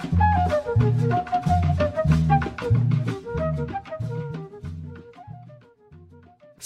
Thank you.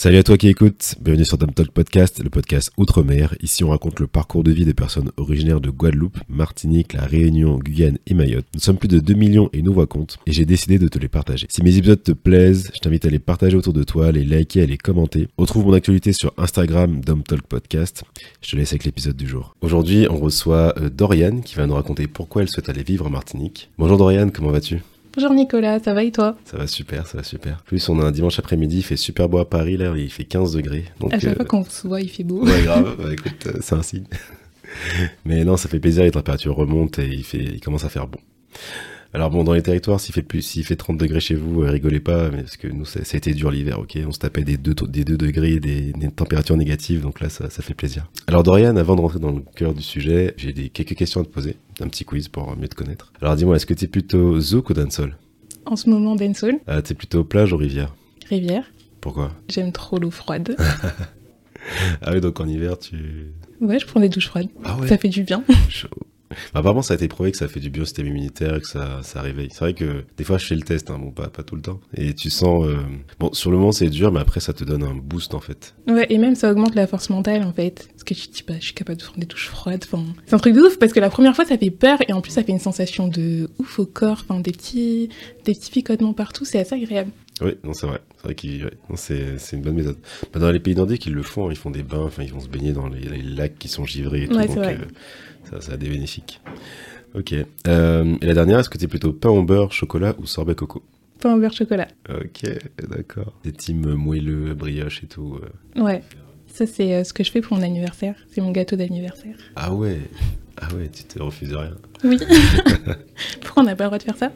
Salut à toi qui écoutes, bienvenue sur Dom Talk Podcast, le podcast Outre-mer. Ici on raconte le parcours de vie des personnes originaires de Guadeloupe, Martinique, La Réunion, Guyane et Mayotte. Nous sommes plus de 2 millions et nous voix compte et j'ai décidé de te les partager. Si mes épisodes te plaisent, je t'invite à les partager autour de toi, à les liker, à les commenter. Retrouve mon actualité sur Instagram Dom Talk Podcast. Je te laisse avec l'épisode du jour. Aujourd'hui on reçoit euh, Doriane qui va nous raconter pourquoi elle souhaite aller vivre en Martinique. Bonjour Doriane, comment vas-tu? Bonjour Nicolas, ça va et toi? Ça va super, ça va super. En plus, on a un dimanche après-midi, il fait super beau à Paris, là, il fait 15 degrés. Donc, à chaque euh, fois qu'on se voit, il fait beau. Ouais, grave, bah, écoute, euh, c'est un signe. Mais non, ça fait plaisir, les températures remontent et il, fait, il commence à faire bon. Alors bon, dans les territoires, s'il fait plus, s'il fait 30 degrés chez vous, euh, rigolez pas, mais parce que nous, ça, a été dur l'hiver, ok? On se tapait des 2, des 2 degrés, des, des, températures négatives, donc là, ça, ça fait plaisir. Alors Dorian, avant de rentrer dans le cœur du sujet, j'ai des, quelques questions à te poser, un petit quiz pour mieux te connaître. Alors dis-moi, est-ce que tu es plutôt zouk ou dancehall? En ce moment dancehall. Ah, t'es plutôt plage ou rivière? Rivière. Pourquoi? J'aime trop l'eau froide. ah oui, donc en hiver, tu... Ouais, je prends des douches froides. Ah ouais? Ça fait du bien. Chaud. Bah, apparemment, ça a été prouvé que ça fait du bien au système immunitaire, que ça, ça réveille. C'est vrai que des fois, je fais le test, hein, bon, pas, pas tout le temps. Et tu sens. Euh, bon, sur le moment, c'est dur, mais après, ça te donne un boost, en fait. Ouais, et même, ça augmente la force mentale, en fait. Parce que tu dis, bah, je suis capable de prendre des touches froides. Enfin, c'est un truc de ouf, parce que la première fois, ça fait peur, et en plus, ça fait une sensation de ouf au corps. Enfin, des petits, des petits picotements partout, c'est assez agréable. Oui, non, c'est vrai. C'est vrai qu'il, c'est, une bonne méthode. Bah, dans les pays nordiques, ils le font, hein. ils font des bains, enfin, ils vont se baigner dans les, lacs qui sont givrés et tout. Ouais, donc, vrai. Euh, ça, ça a des bénéfiques. Ok. Euh, et la dernière, est-ce que tu es plutôt pain au beurre, chocolat ou sorbet coco? Pain au beurre, chocolat. Ok, d'accord. Des teams moelleux, brioche et tout. Euh. Ouais. Ça, c'est ce que je fais pour mon anniversaire. C'est mon gâteau d'anniversaire. Ah ouais Ah ouais, tu te refuses rien. Oui. Pourquoi on n'a pas le droit de faire ça?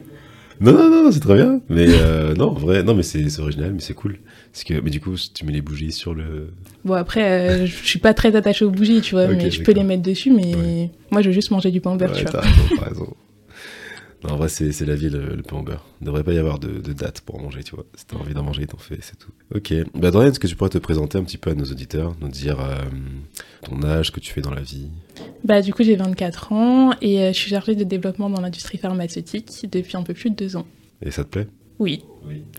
Non, non, non, c'est très bien. Mais euh, non, en vrai, non, mais c'est original, mais c'est cool. Parce que, mais du coup, tu mets les bougies sur le. Bon, après, euh, je suis pas très attachée aux bougies, tu vois, mais je peux les mettre dessus, mais moi, je veux juste manger du pain au beurre, tu vois. raison. Non, en vrai, c'est la vie, le, pain au beurre. Il ne devrait pas y avoir de, date pour manger, tu vois. Si t'as envie d'en manger, t'en fais, c'est tout. Ok. Bah, Dorian, est-ce que tu pourrais te présenter un petit peu à nos auditeurs, nous dire euh, ton âge, ce que tu fais dans la vie? Bah, du coup, j'ai 24 ans et euh, je suis chargée de développement dans l'industrie pharmaceutique depuis un peu plus de deux ans. Et ça te plaît? Oui,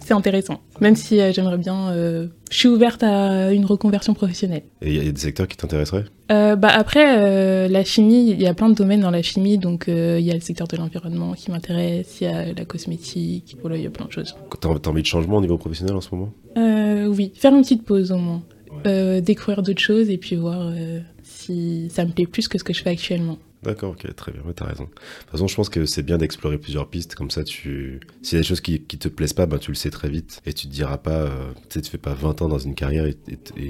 c'est intéressant. Même si euh, j'aimerais bien. Euh, je suis ouverte à une reconversion professionnelle. Et il y, a des secteurs qui t'intéresseraient? Euh, bah Après, la chimie, il y a plein de domaines dans la chimie. Donc, il y a le secteur de l'environnement qui m'intéresse, il y a la cosmétique, voilà, il y a plein de choses. T'as as envie de changement au niveau professionnel en ce moment? Oui, faire une petite pause au moins. découvrir d'autres choses et puis voir si ça me plaît plus que ce que je fais actuellement. D'accord, ok, très bien, t'as raison. De toute façon, je pense que c'est bien d'explorer plusieurs pistes, comme ça, tu... s'il y a des choses qui, qui te plaisent pas, ben, tu le sais très vite, et tu te diras pas, euh, tu sais, tu fais pas 20 ans dans une carrière et,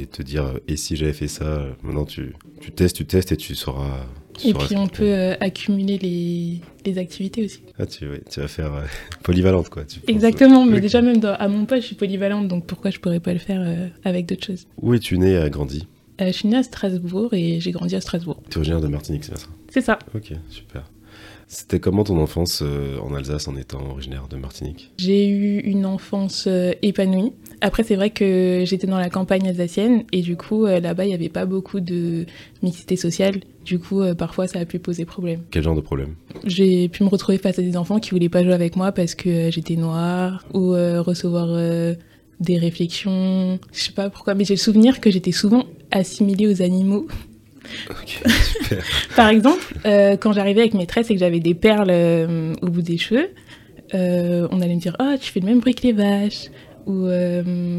te dire, euh, et si j'avais fait ça, maintenant tu, tu testes, tu testes et tu sauras. et puis on peut euh, accumuler les, les, activités aussi. Ah, tu, tu vas faire polyvalente, quoi. Exactement, mais déjà même à mon poste, je suis polyvalente, donc pourquoi je pourrais pas le faire avec d'autres choses? Où es-tu né et grandi? Je suis née à Strasbourg et j'ai grandi à Strasbourg. Tu es originaire de Martinique, c'est ça? C'est ça. Ok, super. C'était comment ton enfance euh, en Alsace en étant originaire de Martinique? J'ai eu une enfance euh, épanouie. Après, c'est vrai que j'étais dans la campagne alsacienne et du coup, euh, là-bas, il n'y avait pas beaucoup de mixité sociale. Du coup, parfois, ça a pu poser problème. Quel genre de problème? J'ai pu me retrouver face à des enfants qui voulaient pas jouer avec moi parce que j'étais noire ou recevoir des réflexions. Je sais pas pourquoi, mais j'ai le souvenir que j'étais souvent assimilée aux animaux. Par exemple, euh, quand j'arrivais avec mes tresses et que j'avais des perles euh, au bout des cheveux, euh, on allait me dire Oh, tu fais le même bruit que les vaches. Ou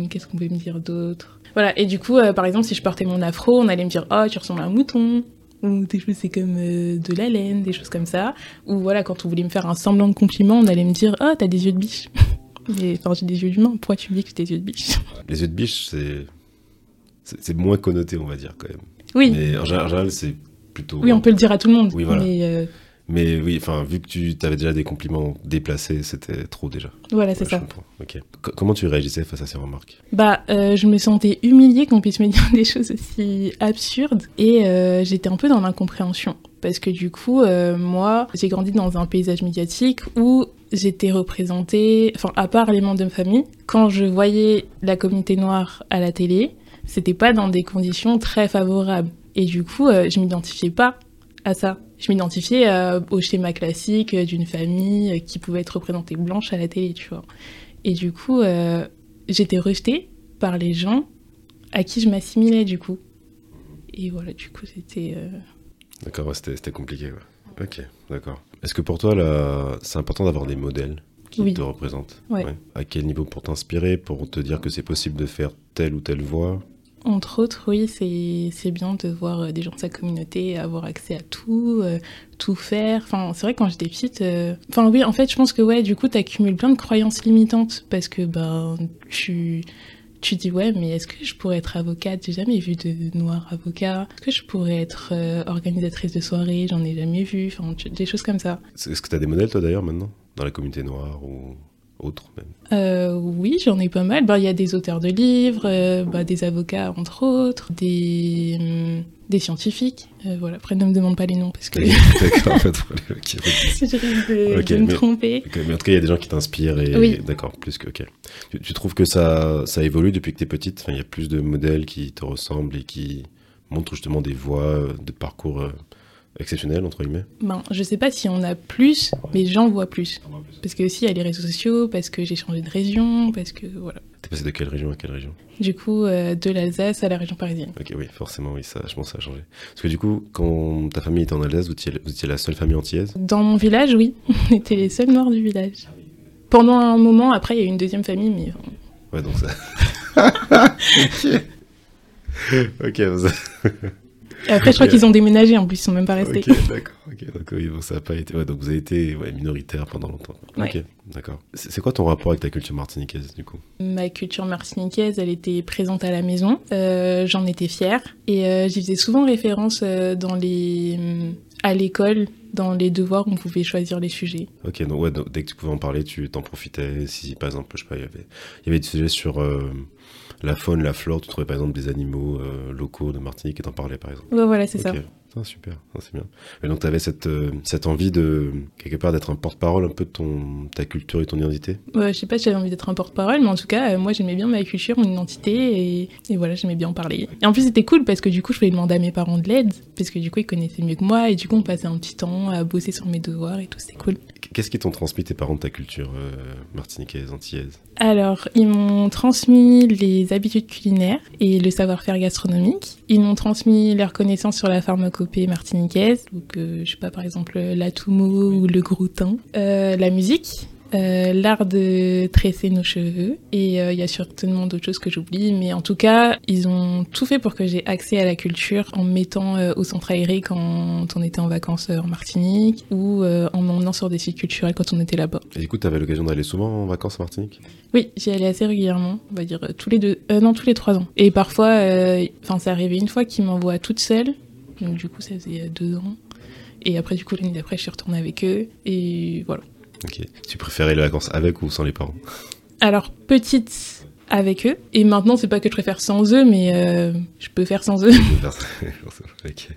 qu'est-ce qu'on pouvait me dire d'autre? Voilà, et du coup, par exemple, si je portais mon afro, on allait me dire Oh, tu ressembles à un mouton. Ou des choses, c'est comme de la laine, des choses comme ça. Ou voilà, quand on voulait me faire un semblant de compliment, on allait me dire Oh, t'as des yeux de biche. Enfin, j'ai des yeux d'humain, pourquoi tu me dis que j'ai des yeux de biche? Les yeux de biche, c'est. C'est moins connoté, on va dire, quand même. Oui. Mais en général, c'est plutôt. Oui, on peut le dire à tout le monde. Oui, voilà. Mais, euh, mais oui, enfin, vu que tu avais déjà des compliments déplacés, c'était trop déjà. Voilà, c'est ça. Ok. comment tu réagissais face à ces remarques? Bah, euh, je me sentais humiliée qu'on puisse me dire des choses aussi absurdes et euh, j'étais un peu dans l'incompréhension. Parce que du coup, moi, j'ai grandi dans un paysage médiatique où j'étais représentée, enfin, à part les membres de ma famille, quand je voyais la communauté noire à la télé, c'était pas dans des conditions très favorables. Et du coup, euh, je m'identifiais pas à ça. je m'identifiais euh, au schéma classique d'une famille qui pouvait être représentée blanche à la télé, tu vois. Et du coup, euh, j'étais rejetée par les gens à qui je m'assimilais, du coup. Et voilà, du coup, c'était... euh, D'accord, ouais, c'était c'était compliqué. ouais. Ok, d'accord. Est-ce que pour toi, là, c'est important d'avoir des modèles qui Oui. te représentent? Ouais. À quel niveau pour t'inspirer, pour te dire que c'est possible de faire telle ou telle voie Entre autres, oui, c'est bien de voir euh, des gens de sa communauté avoir accès à tout, euh, tout faire. Enfin, c'est vrai, quand j'étais petite... euh, Enfin, oui, en fait, je pense que, ouais, du coup, t'accumules plein de croyances limitantes parce que, ben, tu... Tu dis, ouais, mais est-ce que je pourrais être avocate? J'ai jamais vu de noir avocat. Est-ce que je pourrais être organisatrice de soirée J'en ai jamais vu. Enfin, des choses comme ça. Est-ce que tu as des modèles, toi, d'ailleurs, maintenant? Dans la communauté noire ou autre, même Euh, oui, j'en ai pas mal. Ben, Il y a des auteurs de livres, euh, ben, des avocats entre autres, des, hum, des scientifiques. Euh, voilà. Après, ne me demande pas les noms parce que D'accord, pas de problème. je risque de, Ok, de me mais- tromper. Mais en tout cas, il y a des gens qui t'inspirent et Oui. d'accord, plus que ok. Tu, tu trouves que ça, ça évolue depuis que t'es petite? Enfin, il y a plus de modèles qui te ressemblent et qui montrent justement des voies de parcours euh, exceptionnels entre guillemets. Ben, je sais pas si on a plus, mais j'en vois plus. Parce que aussi, il y a les réseaux sociaux, parce que j'ai changé de région, parce que voilà. T'es passé de quelle région à quelle région? Du coup, euh, de l'Alsace à la région parisienne. Ok, oui, forcément, oui, ça, je pense que ça a changé. Parce que du coup, quand ta famille était en Alsace, vous étiez, vous étiez la seule famille antillaise? Dans mon village, oui, on était les seuls noirs du village. Pendant un moment, après, il y a eu une deuxième famille, mais Ouais, donc ça. ok. Ok, ça- Et après, je crois qu'ils ont déménagé en plus, ils sont même pas restés. Ok, d'accord. Ok, donc oui, bon, ça a pas été. Ouais, donc vous avez été ouais, minoritaire pendant longtemps. Ouais. Ok, d'accord. C'est quoi ton rapport avec ta culture martiniquaise du coup? Ma culture martiniquaise, elle était présente à la maison. Euh, J'en étais fière. Et euh, j'y faisais souvent référence euh, dans les... hum, à l'école, dans les devoirs, on pouvait choisir les sujets. Ok, donc ouais, donc, dès que tu pouvais en parler, tu t'en profitais. Si par exemple, je sais pas, il y avait, il y avait des sujets sur euh, la faune, la flore, tu trouvais par exemple des animaux euh, locaux de Martinique et t'en parlais par exemple. Ouais, voilà, c'est ça. Ah, super, Ah, c'est bien. Et donc tu avais cette, euh, cette envie de, quelque part, d'être un porte-parole un peu de ton, ta culture et ton identité? Ouais, je sais pas si j'avais envie d'être un porte-parole, mais en tout cas, euh, moi j'aimais bien ma culture, mon identité, et, et voilà, j'aimais bien en parler. Et en plus, c'était cool parce que du coup, je pouvais demander à mes parents de l'aide, parce que du coup, ils connaissaient mieux que moi, et du coup, on passait un petit temps à bosser sur mes devoirs et tout, c'était cool. Qu'est-ce qui t'ont transmis tes parents de ta culture euh, martiniquaise, antillaise? Alors, ils m'ont transmis les habitudes culinaires et le savoir-faire gastronomique. Ils m'ont transmis leurs connaissances sur la pharmacopée martiniquaise, donc euh, je sais pas, par exemple, l'atoumo ou le groutin. Euh, la musique, euh, l'art de tresser nos cheveux, et euh, il y a certainement d'autres choses que j'oublie, mais en tout cas, ils ont tout fait pour que j'ai accès à la culture en me mettant euh, au centre aéré quand on était en vacances en Martinique, ou en m'emmenant sur des sites culturels quand on était là-bas. Et du coup, t'avais l'occasion d'aller souvent en vacances en Martinique? Oui, j'y allais assez régulièrement, on va dire tous les deux, non tous les trois ans. Et parfois, enfin c'est arrivé une fois qu'ils m'envoient toute seule, donc du coup ça faisait deux ans. Et après du coup l'année d'après je suis retournée avec eux et voilà. Ok. Tu préférais les vacances avec ou sans les parents Alors petite avec eux et maintenant c'est pas que je préfère sans eux, mais euh, je peux faire sans eux. Ok.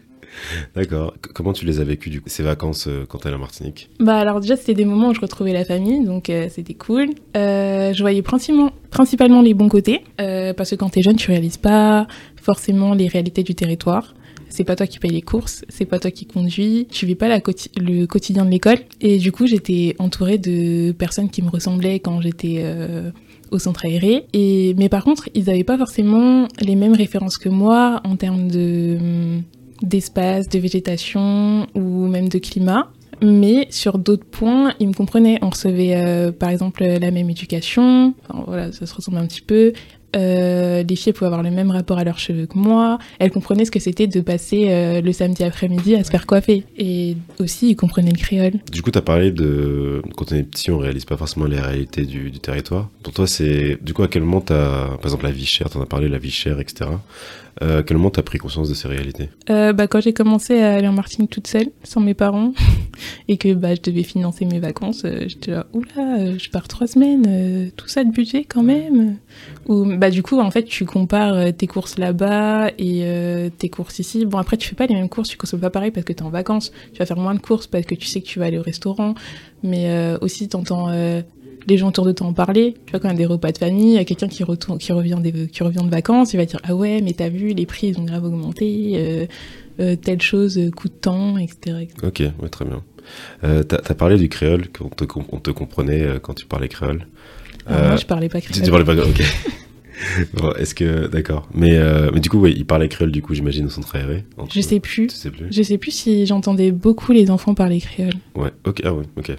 D'accord. Comment tu les as vécues du coup ces vacances euh, quand t'es à Martinique Bah alors déjà c'était des moments où je retrouvais la famille, donc euh, c'était cool. Euh, je voyais principalement, principalement les bons côtés, parce que quand t'es jeune tu réalises pas forcément les réalités du territoire. C'est pas toi qui paye les courses, c'est pas toi qui conduis, tu vis pas le quotidien de l'école. Et du coup j'étais entourée de personnes qui me ressemblaient quand j'étais euh, au centre aéré. Et mais par contre ils avaient pas forcément les mêmes références que moi en termes de hum, d'espace, de végétation ou même de climat. Mais sur d'autres points, ils me comprenaient. On recevait euh, par exemple la même éducation. Voilà, ça se ressemble un petit peu. Euh, les filles pouvaient avoir le même rapport à leurs cheveux que moi. Elles comprenaient ce que c'était de passer euh, le samedi après-midi à se faire coiffer. Et aussi, ils comprenaient le créole. Du coup, t'as parlé de quand on est petit, on réalise pas forcément les réalités du, du territoire. Pour toi, c'est du coup à quel moment t'as, par exemple, la vie chère, t'en as parlé, la vie chère, etc. Euh, à quel moment t'as pris conscience de ces réalités? Euh, bah, quand j'ai commencé à aller en Martinique toute seule, sans mes parents, et que bah, je devais financer mes vacances, euh, j'étais là, oula, euh, je pars trois semaines, tout ça de budget quand même. Ou bah du coup, en fait, tu compares tes courses là-bas et tes courses ici. Bon, après, tu fais pas les mêmes courses, tu consommes pas pareil parce que t'es en vacances. Tu vas faire moins de courses parce que tu sais que tu vas aller au restaurant, mais aussi t'entends les gens autour de toi en parlaient. Tu vois, quand il y a des repas de famille, il y a quelqu'un qui, retourne, qui, revient des, qui revient de vacances, il va dire Ah ouais, mais t'as vu, les prix ils ont grave augmenté, euh, euh, telle chose coûte tant, etc. etc. Ok, ouais, très bien. Euh, t'as as parlé du créole, qu'on te, on te comprenait euh, quand tu parlais créole. Alors, moi, je parlais pas créole. Tu, tu parlais pas ok. bon, est-ce que. D'accord. Mais, euh, mais du coup, oui, il parlait créole, du coup, j'imagine, au centre aéré. Je sais plus. Tu sais plus Je sais plus si j'entendais beaucoup les enfants parler créole. Ouais, ok, ah ouais, ok.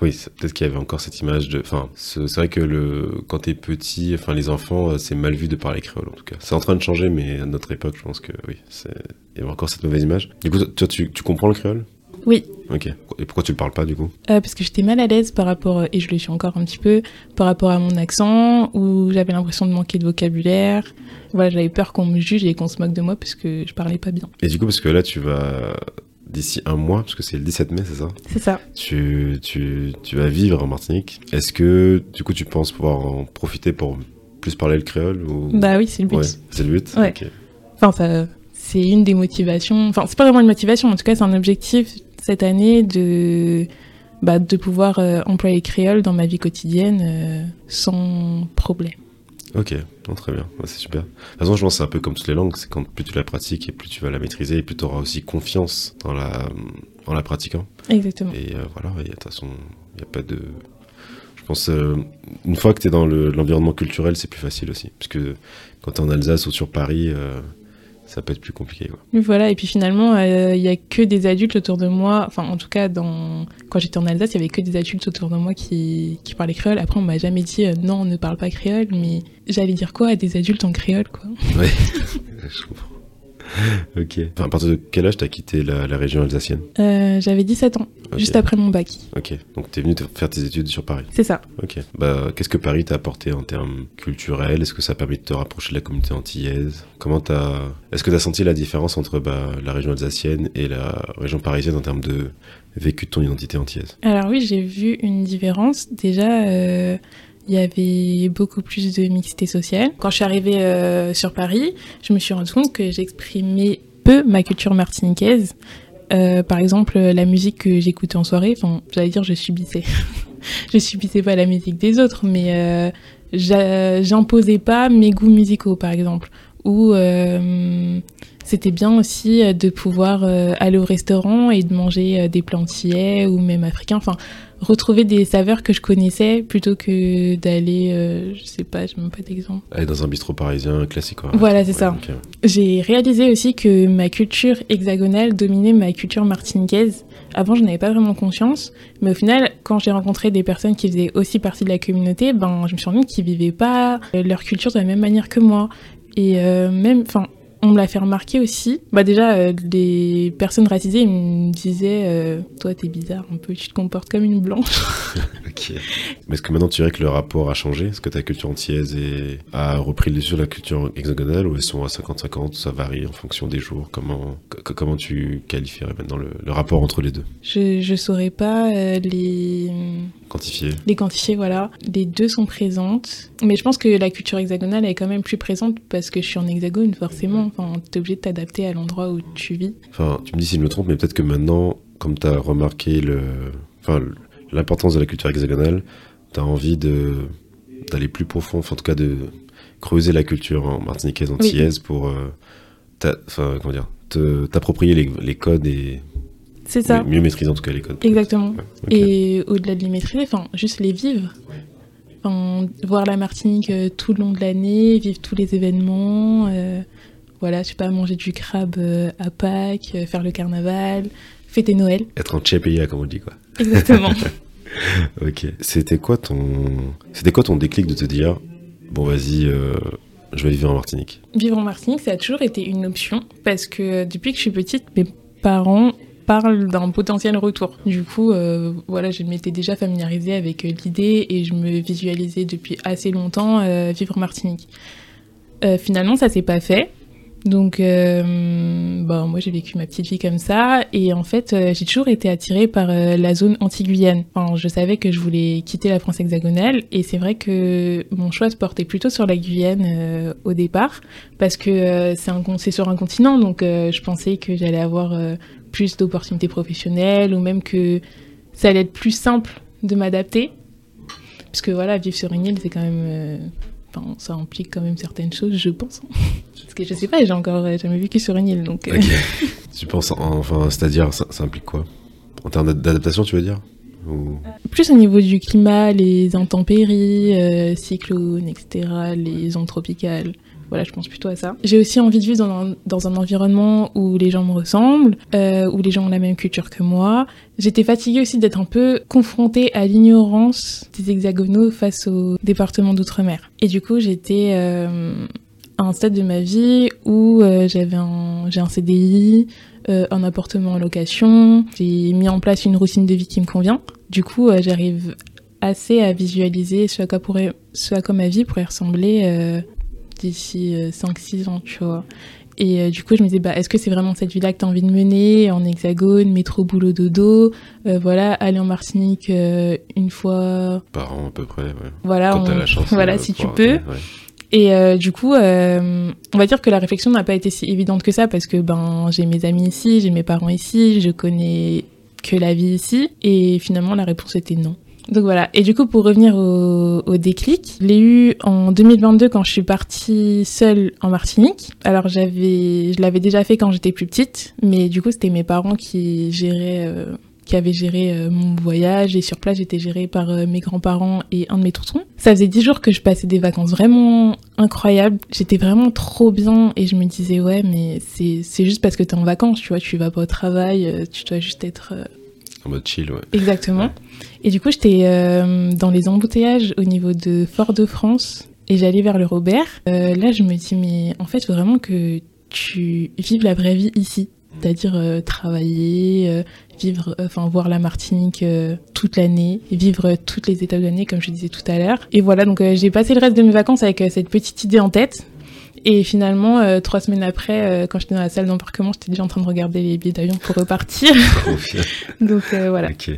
Oui, peut-être qu'il y avait encore cette image de. Enfin, c'est vrai que le, quand t'es petit, enfin, les enfants, euh, c'est mal vu de parler créole, en tout cas. C'est en train de changer, mais à notre époque, je pense que oui, il y avait encore cette mauvaise image. Du coup, toi, tu, tu comprends le créole? Oui, Ok. Et pourquoi tu le parles pas, du coup? Euh, parce que j'étais mal à l'aise par rapport, et je le suis encore un petit peu, par rapport à mon accent, où j'avais l'impression de manquer de vocabulaire. Voilà, j'avais peur qu'on me juge et qu'on se moque de moi parce que je parlais pas bien. Et du coup, parce que là, tu vas. D'ici un mois, parce que c'est le 17 mai, c'est ça C'est ça. tu, tu, tu vas vivre en Martinique. Est-ce que, du coup, tu penses pouvoir en profiter pour plus parler le créole ou... Bah oui, c'est le but. Ouais, c'est le but? Ouais. Enfin, ça, c'est une des motivations. Enfin, c'est pas vraiment une motivation, en tout cas, c'est un objectif cette année de, bah, de pouvoir euh, employer le créole dans ma vie quotidienne euh, sans problème. Ok, très bien, Ouais, c'est super. De toute façon, je pense que c'est un peu comme toutes les langues, c'est quand plus tu la pratiques et plus tu vas la maîtriser et plus tu auras aussi confiance dans la, en la pratiquant. Exactement. Et euh, voilà, et de toute façon, il n'y a pas de... Je pense, euh, une fois que tu es dans le- l'environnement culturel, c'est plus facile aussi. Parce que quand tu es en Alsace ou sur Paris, euh, ça peut être plus compliqué. Quoi. Voilà, et puis finalement, euh, il y a que des adultes autour de moi. Enfin, en tout cas, dans... quand j'étais en Alsace, il y avait que des adultes autour de moi qui, qui parlaient créole. Après, on m'a jamais dit euh, non, on ne parle pas créole, mais j'allais dire quoi à des adultes en créole, quoi. Ouais, je comprends. Ok. Enfin, à partir de quel âge t'as quitté la, la région alsacienne? Euh, J'avais 17 ans, juste après mon bac. Ok. Donc t'es venu faire tes études sur Paris? C'est ça. Ok. Bah, qu'est-ce que Paris t'a apporté en termes culturels? Est-ce que ça a permis de te rapprocher de la communauté antillaise? Comment t'as Est-ce que t'as senti la différence entre bah, la région alsacienne et la région parisienne en termes de vécu de ton identité antillaise? Alors oui, j'ai vu une différence. Déjà, euh, il y avait beaucoup plus de mixité sociale. Quand je suis arrivée euh, sur Paris, je me suis rendu compte que j'exprimais peu ma culture martiniquaise. Euh, par exemple, la musique que j'écoutais en soirée, enfin, j'allais dire je subissais. je subissais pas la musique des autres, mais euh, j'imposais pas mes goûts musicaux, par exemple. Ou euh, c'était bien aussi de pouvoir aller au restaurant et de manger des plats antillais ou même africains. Enfin, retrouver des saveurs que je connaissais plutôt que d'aller, euh, je sais pas, j'ai même pas d'exemple. Aller dans un bistrot parisien classique quoi. Voilà, c'est Ouais, ça. J'ai réalisé aussi que ma culture hexagonale dominait ma culture martiniquaise. Avant, je n'avais pas vraiment conscience, mais au final, quand j'ai rencontré des personnes qui faisaient aussi partie de la communauté, ben, je me suis rendu compte qu'ils vivaient pas euh, leur culture de la même manière que moi. Et euh, même, enfin, on me l'a fait remarquer aussi. Bah déjà, euh, les personnes racisées ils me disaient, euh, toi, t'es bizarre un peu, tu te comportes comme une blanche. Ok. Mais est-ce que maintenant tu dirais que le rapport a changé? Est-ce que ta culture antillaise est- a repris le dessus sur la culture hexagonale ou elles sont à 50-50 Ça varie en fonction des jours? Comment, co- comment tu qualifierais maintenant le, le rapport entre les deux? Je, je saurais pas euh, les Quantifié Les quantifiés, voilà. Les deux sont présentes. Mais je pense que la culture hexagonale est quand même plus présente parce que je suis en hexagone, forcément. Enfin, t'es obligé de t'adapter à l'endroit où tu vis. Enfin, tu me dis si je me trompe, mais peut-être que maintenant, comme tu as remarqué le, enfin, l'importance de la culture hexagonale, tu as envie de d'aller plus profond, enfin, en tout cas de creuser la culture en martiniquaise, antillaise pour euh, t'a- enfin, comment dire, te- t'approprier les, les codes et C'est ça. mieux, mieux maîtriser en tout cas les codes. Exactement. Ouais. Et au-delà de les maîtriser, enfin, juste les vivre. Enfin, voir la Martinique euh, tout le long de l'année, vivre tous les événements. euh, voilà, je sais pas, manger du crabe euh, à Pâques, euh, faire le carnaval, fêter Noël. Être en Tchèpeya, comme on dit, quoi. Exactement. Ok. C'était quoi ton, c'était quoi ton déclic de te dire, bon, vas-y, euh, je vais vivre en Martinique? Vivre en Martinique, ça a toujours été une option parce que depuis que je suis petite, mes parents parlent d'un potentiel retour. Du coup, euh, voilà, je m'étais déjà familiarisée avec l'idée et je me visualisais depuis assez longtemps euh, vivre en Martinique. Finalement, ça s'est pas fait. Donc, euh, bon, moi, j'ai vécu ma petite vie comme ça. Et en fait, euh, j'ai toujours été attirée par euh, la zone anti-Guyane. Enfin, je savais que je voulais quitter la France hexagonale. Et c'est vrai que mon choix se portait plutôt sur la Guyane au départ. Parce que c'est sur un continent. Donc, je pensais que j'allais avoir plus d'opportunités professionnelles ou même que ça allait être plus simple de m'adapter. Parce que voilà, vivre sur une île, c'est quand même. Euh, Enfin, ça implique quand même certaines choses, je pense. Parce que je sais pas, j'ai encore euh, jamais vécu sur une île, donc. euh, Ok. tu penses, en- enfin, c'est-à-dire, ça, ça implique quoi? En termes d'ad- d'adaptation, tu veux dire? Ou... Plus au niveau du climat, les intempéries, euh, cyclones, etc., les ondes tropicales. Voilà, je pense plutôt à ça. J'ai aussi envie de vivre dans un, dans un environnement où les gens me ressemblent, euh, où les gens ont la même culture que moi. J'étais fatiguée aussi d'être un peu confrontée à l'ignorance des hexagonaux face au département d'outre-mer. Et du coup, j'étais euh, à un stade de ma vie où euh, j'avais un, j'ai un CDI, euh, un appartement en location, j'ai mis en place une routine de vie qui me convient. Du coup, euh, j'arrive assez à visualiser ce à quoi, pourrait, ce à quoi ma vie pourrait ressembler euh, d'ici 5-6 ans, tu vois. Et euh, du coup, je me disais, bah, est-ce que c'est vraiment cette vie-là que tu as envie de mener en hexagone, métro, boulot, dodo euh, Voilà, aller en Martinique euh, une fois. Par an, à peu près, ouais. Voilà, Quand on- la chance. voilà euh, si tu peux. ouais. Et euh, du coup, euh, on va dire que la réflexion n'a pas été si évidente que ça parce que ben j'ai mes amis ici, j'ai mes parents ici, je connais que la vie ici. Et finalement, la réponse était non. Donc voilà. Et du coup, pour revenir au, au déclic, je l'ai eu en 2022 quand je suis partie seule en Martinique. Alors j'avais, je l'avais déjà fait quand j'étais plus petite, mais du coup, c'était mes parents qui géraient. euh, qui avaient géré euh, mon voyage et sur place j'étais gérée par euh, mes grands-parents et un de mes tontons. Ça faisait dix jours que je passais des vacances vraiment incroyables. J'étais vraiment trop bien et je me disais ouais mais c'est juste parce que t'es en vacances, tu vois, tu vas pas au travail, euh, tu dois juste être En mode chill, ouais. Exactement. Et du coup, j'étais euh, dans les embouteillages au niveau de Fort-de-France et j'allais vers le Robert. Euh, là, je me dis, mais en fait, faut vraiment que tu vives la vraie vie ici. C'est-à-dire euh, travailler, vivre, enfin voir la Martinique toute l'année, vivre toutes les étapes de l'année, comme je disais tout à l'heure. Et voilà, donc j'ai passé le reste de mes vacances avec cette petite idée en tête. Et finalement, euh, trois semaines après, euh, quand j'étais dans la salle d'embarquement, j'étais déjà en train de regarder les billets d'avion pour repartir. Donc euh, voilà. Ok.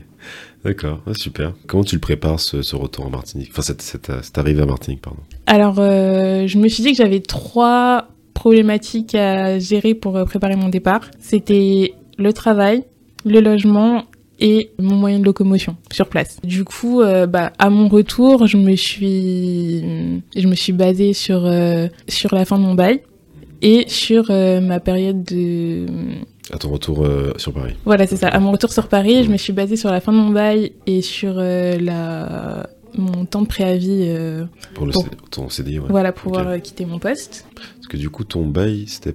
D'accord, ah, super. Comment tu le prépares, ce, ce retour en Martinique? Enfin, cette, cette, cette arrivée à Martinique, pardon. Alors, euh, je me suis dit que j'avais trois problématiques à gérer pour préparer mon départ. C'était le travail, le logement et mon moyen de locomotion sur place. Du coup, euh, bah, à mon retour, je me suis, je me suis basée sur, euh, sur la fin de mon bail et sur euh, ma période de... À ton retour sur Paris. Voilà, c'est ça. À mon retour sur Paris, je me suis basée sur la fin de mon bail et sur la... mon temps de préavis euh, Pour le Pour- ton CDI, ouais. voilà, pour pouvoir quitter mon poste. Parce que du coup, ton bail, c'était.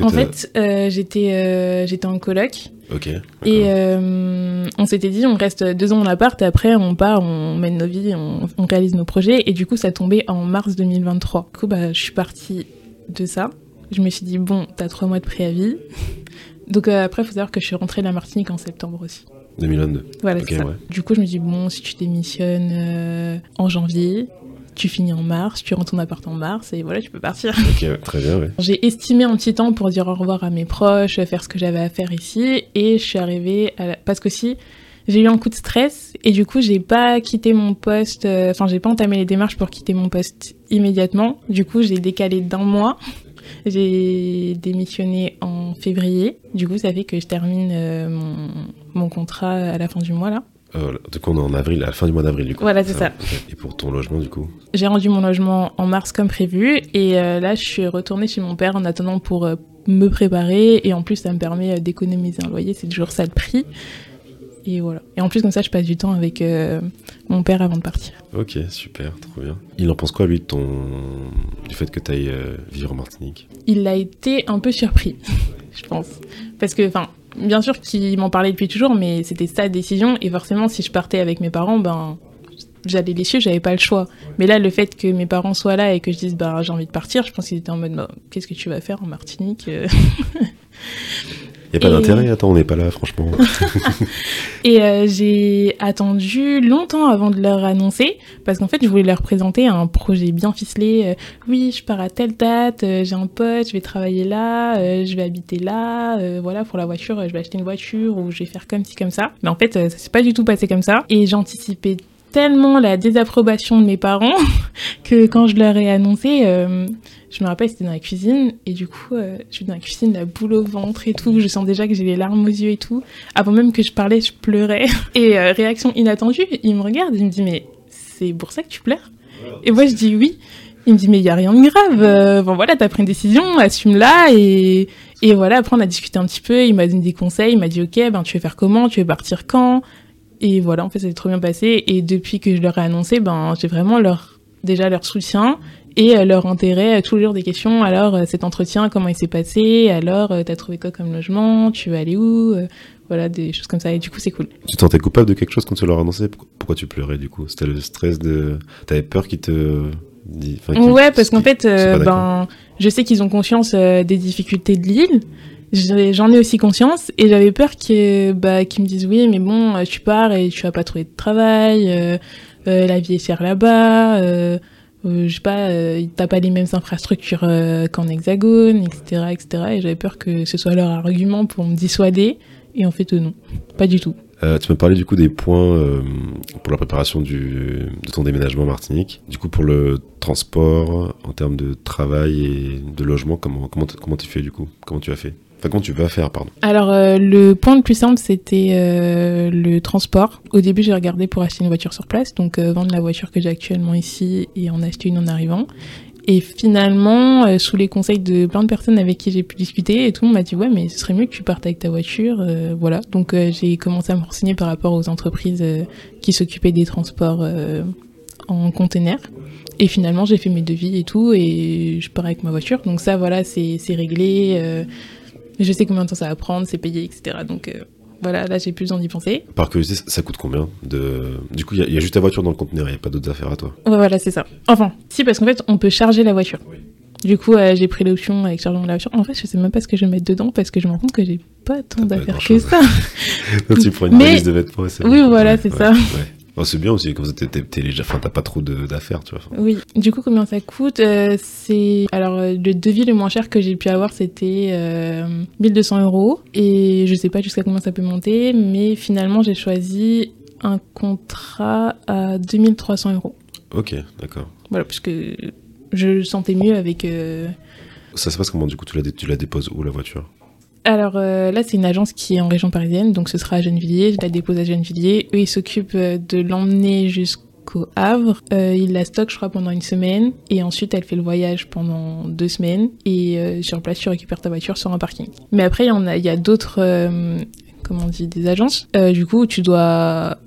En fait, euh, j'étais euh, j'étais en coloc Ok. et euh, on s'était dit on reste deux ans en appart et après on part, on mène nos vies, on, on réalise nos projets et du coup ça tombait en mars 2023. Du coup bah, je suis partie de ça. Je me suis dit bon t'as trois mois de préavis. Donc euh, après faut savoir que je suis rentrée de la Martinique en septembre aussi. 2022. Voilà Ok, c'est ça. ouais. Du coup je me dis bon si tu démissionnes euh, en janvier, tu finis en mars, tu rentres ton appart en mars et voilà tu peux partir. Ok, très bien, ouais. J'ai estimé un petit temps pour dire au revoir à mes proches, faire ce que j'avais à faire ici, et je suis arrivée à la... parce que si j'ai eu un coup de stress et du coup j'ai pas quitté mon poste, euh, enfin j'ai pas entamé les démarches pour quitter mon poste immédiatement. Du coup j'ai décalé d'un mois. J'ai démissionné en février. Du coup ça fait que je termine euh, mon, mon contrat à la fin du mois là. Euh, du coup, on est en avril, à la fin du mois d'avril, du coup. Voilà, c'est ça. Et pour ton logement, du coup J'ai rendu mon logement en mars comme prévu et euh, là je suis retournée chez mon père en attendant pour euh, me préparer et en plus ça me permet euh, d'économiser un loyer, c'est toujours ça le prix. Et voilà. Et en plus comme ça je passe du temps avec mon père avant de partir. Ok, super, trop bien. Il en pense quoi, lui, de ton... du fait que tu ailles vivre en Martinique? Il a été un peu surpris, je pense. Parce que, enfin, bien sûr qu'il m'en parlait depuis toujours, mais c'était sa décision et forcément si je partais avec mes parents, ben j'allais les suivre, j'avais pas le choix. Mais là, le fait que mes parents soient là et que je dise bah j'ai envie de partir, je pense qu'ils étaient en mode bah, qu'est-ce que tu vas faire en Martinique euh? Il n'y a pas Et- d'intérêt, attends, on n'est pas là, franchement. Et euh, j'ai attendu longtemps avant de leur annoncer, parce qu'en fait, je voulais leur présenter un projet bien ficelé. euh, oui, je pars à telle date, euh, j'ai un pote, je vais travailler là, je vais habiter là, voilà, pour la voiture, je vais acheter une voiture ou je vais faire comme ci, comme ça. Mais en fait, ça s'est pas du tout passé comme ça. Et j'anticipais tellement la désapprobation de mes parents que quand je leur ai annoncé, euh, je me rappelle, c'était dans la cuisine, et du coup, euh, je suis dans la cuisine, la boule au ventre et tout, je sens déjà que j'ai les larmes aux yeux et tout. Avant même que je parlais, je pleurais. Et euh, réaction inattendue, il me regarde, il me dit, mais c'est pour ça que tu pleures? Et moi, je dis oui. Il me dit, mais il n'y a rien de grave. Bon, voilà, t'as pris une décision, assume-la. Et, et voilà, après, on a discuté un petit peu. Il m'a donné des conseils. Il m'a dit, OK, ben, tu veux faire comment? Tu veux partir quand? Et voilà, en fait, ça s'est trop bien passé. Et depuis que je leur ai annoncé, ben, j'ai vraiment leur, déjà leur soutien et euh, leur intérêt, euh, toujours des questions. Alors, euh, cet entretien, comment il s'est passé? Alors, t'as trouvé quoi comme logement? Tu veux aller où? Voilà, des choses comme ça. Et du coup, c'est cool. Tu te sentais coupable de quelque chose quand tu leur as annoncé? Pourquoi tu pleurais du coup? C'était le stress de. T'avais peur qu'ils te. ouais, parce qu'en fait, ben, je sais qu'ils ont conscience des difficultés de l'île. J'en ai aussi conscience et j'avais peur bah, qu'ils me disent oui, mais bon, tu pars et tu vas pas trouver de travail, la vie est chère là-bas, euh, je sais pas, euh, t'as pas les mêmes infrastructures euh, qu'en hexagone, etc., etc. Et j'avais peur que ce soit leur argument pour me dissuader. Et en fait, non, pas du tout. tu m'as parlé du coup des points pour la préparation du, de ton déménagement en Martinique? Du coup, pour le transport, en termes de travail et de logement, comment, comment, comment tu fais du coup? Comment tu as fait? Enfin, comment tu vas faire, pardon Alors, euh, le point le plus simple, c'était euh, le transport. Au début, j'ai regardé pour acheter une voiture sur place, donc euh, vendre la voiture que j'ai actuellement ici et en acheter une en arrivant. Et finalement, sous les conseils de plein de personnes avec qui j'ai pu discuter, et tout le monde m'a dit ouais, mais ce serait mieux que tu partes avec ta voiture, voilà. Donc j'ai commencé à me renseigner par rapport aux entreprises qui s'occupaient des transports en container. Et finalement, j'ai fait mes devis et tout, et je pars avec ma voiture. Donc ça, voilà, c'est réglé je sais combien de temps ça va prendre, c'est payé, etc. Donc euh, voilà, là j'ai plus besoin d'y penser. Par curiosité, ça coûte combien de... Du coup, il y, a juste ta voiture dans le conteneur, il n'y a pas d'autres affaires à toi Ouais, voilà, c'est ça. Enfin, si, parce qu'en fait, on peut charger la voiture. Du coup, euh, j'ai pris l'option avec chargement de la voiture. En fait, je sais même pas ce que je vais mettre dedans parce que je me rends compte que j'ai pas tant d'affaires que ça. tu prends une Mais... de vêtements. Oui, voilà, c'est ça. Oh, c'est bien aussi, comme ça, t'es déjà, enfin, t'as pas trop d'affaires, tu vois. Oui. Du coup, combien ça coûte euh, C'est alors euh, le devis le moins cher que j'ai pu avoir, c'était euh, 1200 euros, et je sais pas jusqu'à combien ça peut monter, mais finalement, j'ai choisi un contrat à 2300 euros. Ok, d'accord. Voilà, puisque je le sentais mieux avec. Euh, ça se passe comment du coup? Tu la, tu la déposes où la voiture? Alors euh, là, c'est une agence qui est en région parisienne, donc ce sera à Gennevilliers. Je la dépose à Gennevilliers. Eux, ils s'occupent euh, de l'emmener jusqu'au Havre. Euh, ils la stockent, je crois, pendant une semaine. Et ensuite, elle fait le voyage pendant deux semaines. Et sur place, tu récupères ta voiture sur un parking. Mais après, il y, en a, y a d'autres, comment on dit, des agences. du coup, tu dois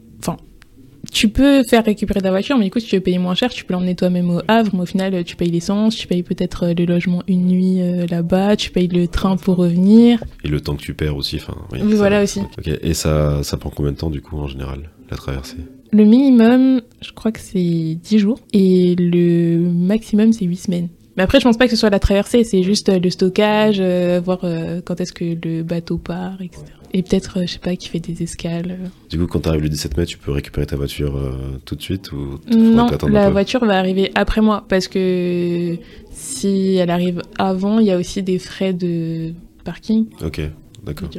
tu peux faire récupérer ta voiture, mais du coup, si tu veux payer moins cher, tu peux l'emmener toi-même au Havre, mais au final, tu payes l'essence, tu payes peut-être euh, le logement une nuit euh, là-bas, tu payes le train pour revenir. Et le temps que tu perds aussi, enfin. Oui, voilà aussi. Et ça, ça prend combien de temps, du coup, en général, la traversée? Le minimum, je crois que c'est 10 jours, et le maximum, c'est 8 semaines. Mais après, je pense pas que ce soit la traversée, c'est juste euh, le stockage, voir quand est-ce que le bateau part, etc. Et peut-être, euh, je sais pas, qui fait des escales. Euh. Du coup, quand tu arrives le 17 mai, tu peux récupérer ta voiture euh, tout de suite ou Non, la voiture va arriver après moi parce que si elle arrive avant, il y a aussi des frais de parking. Ok. D'accord.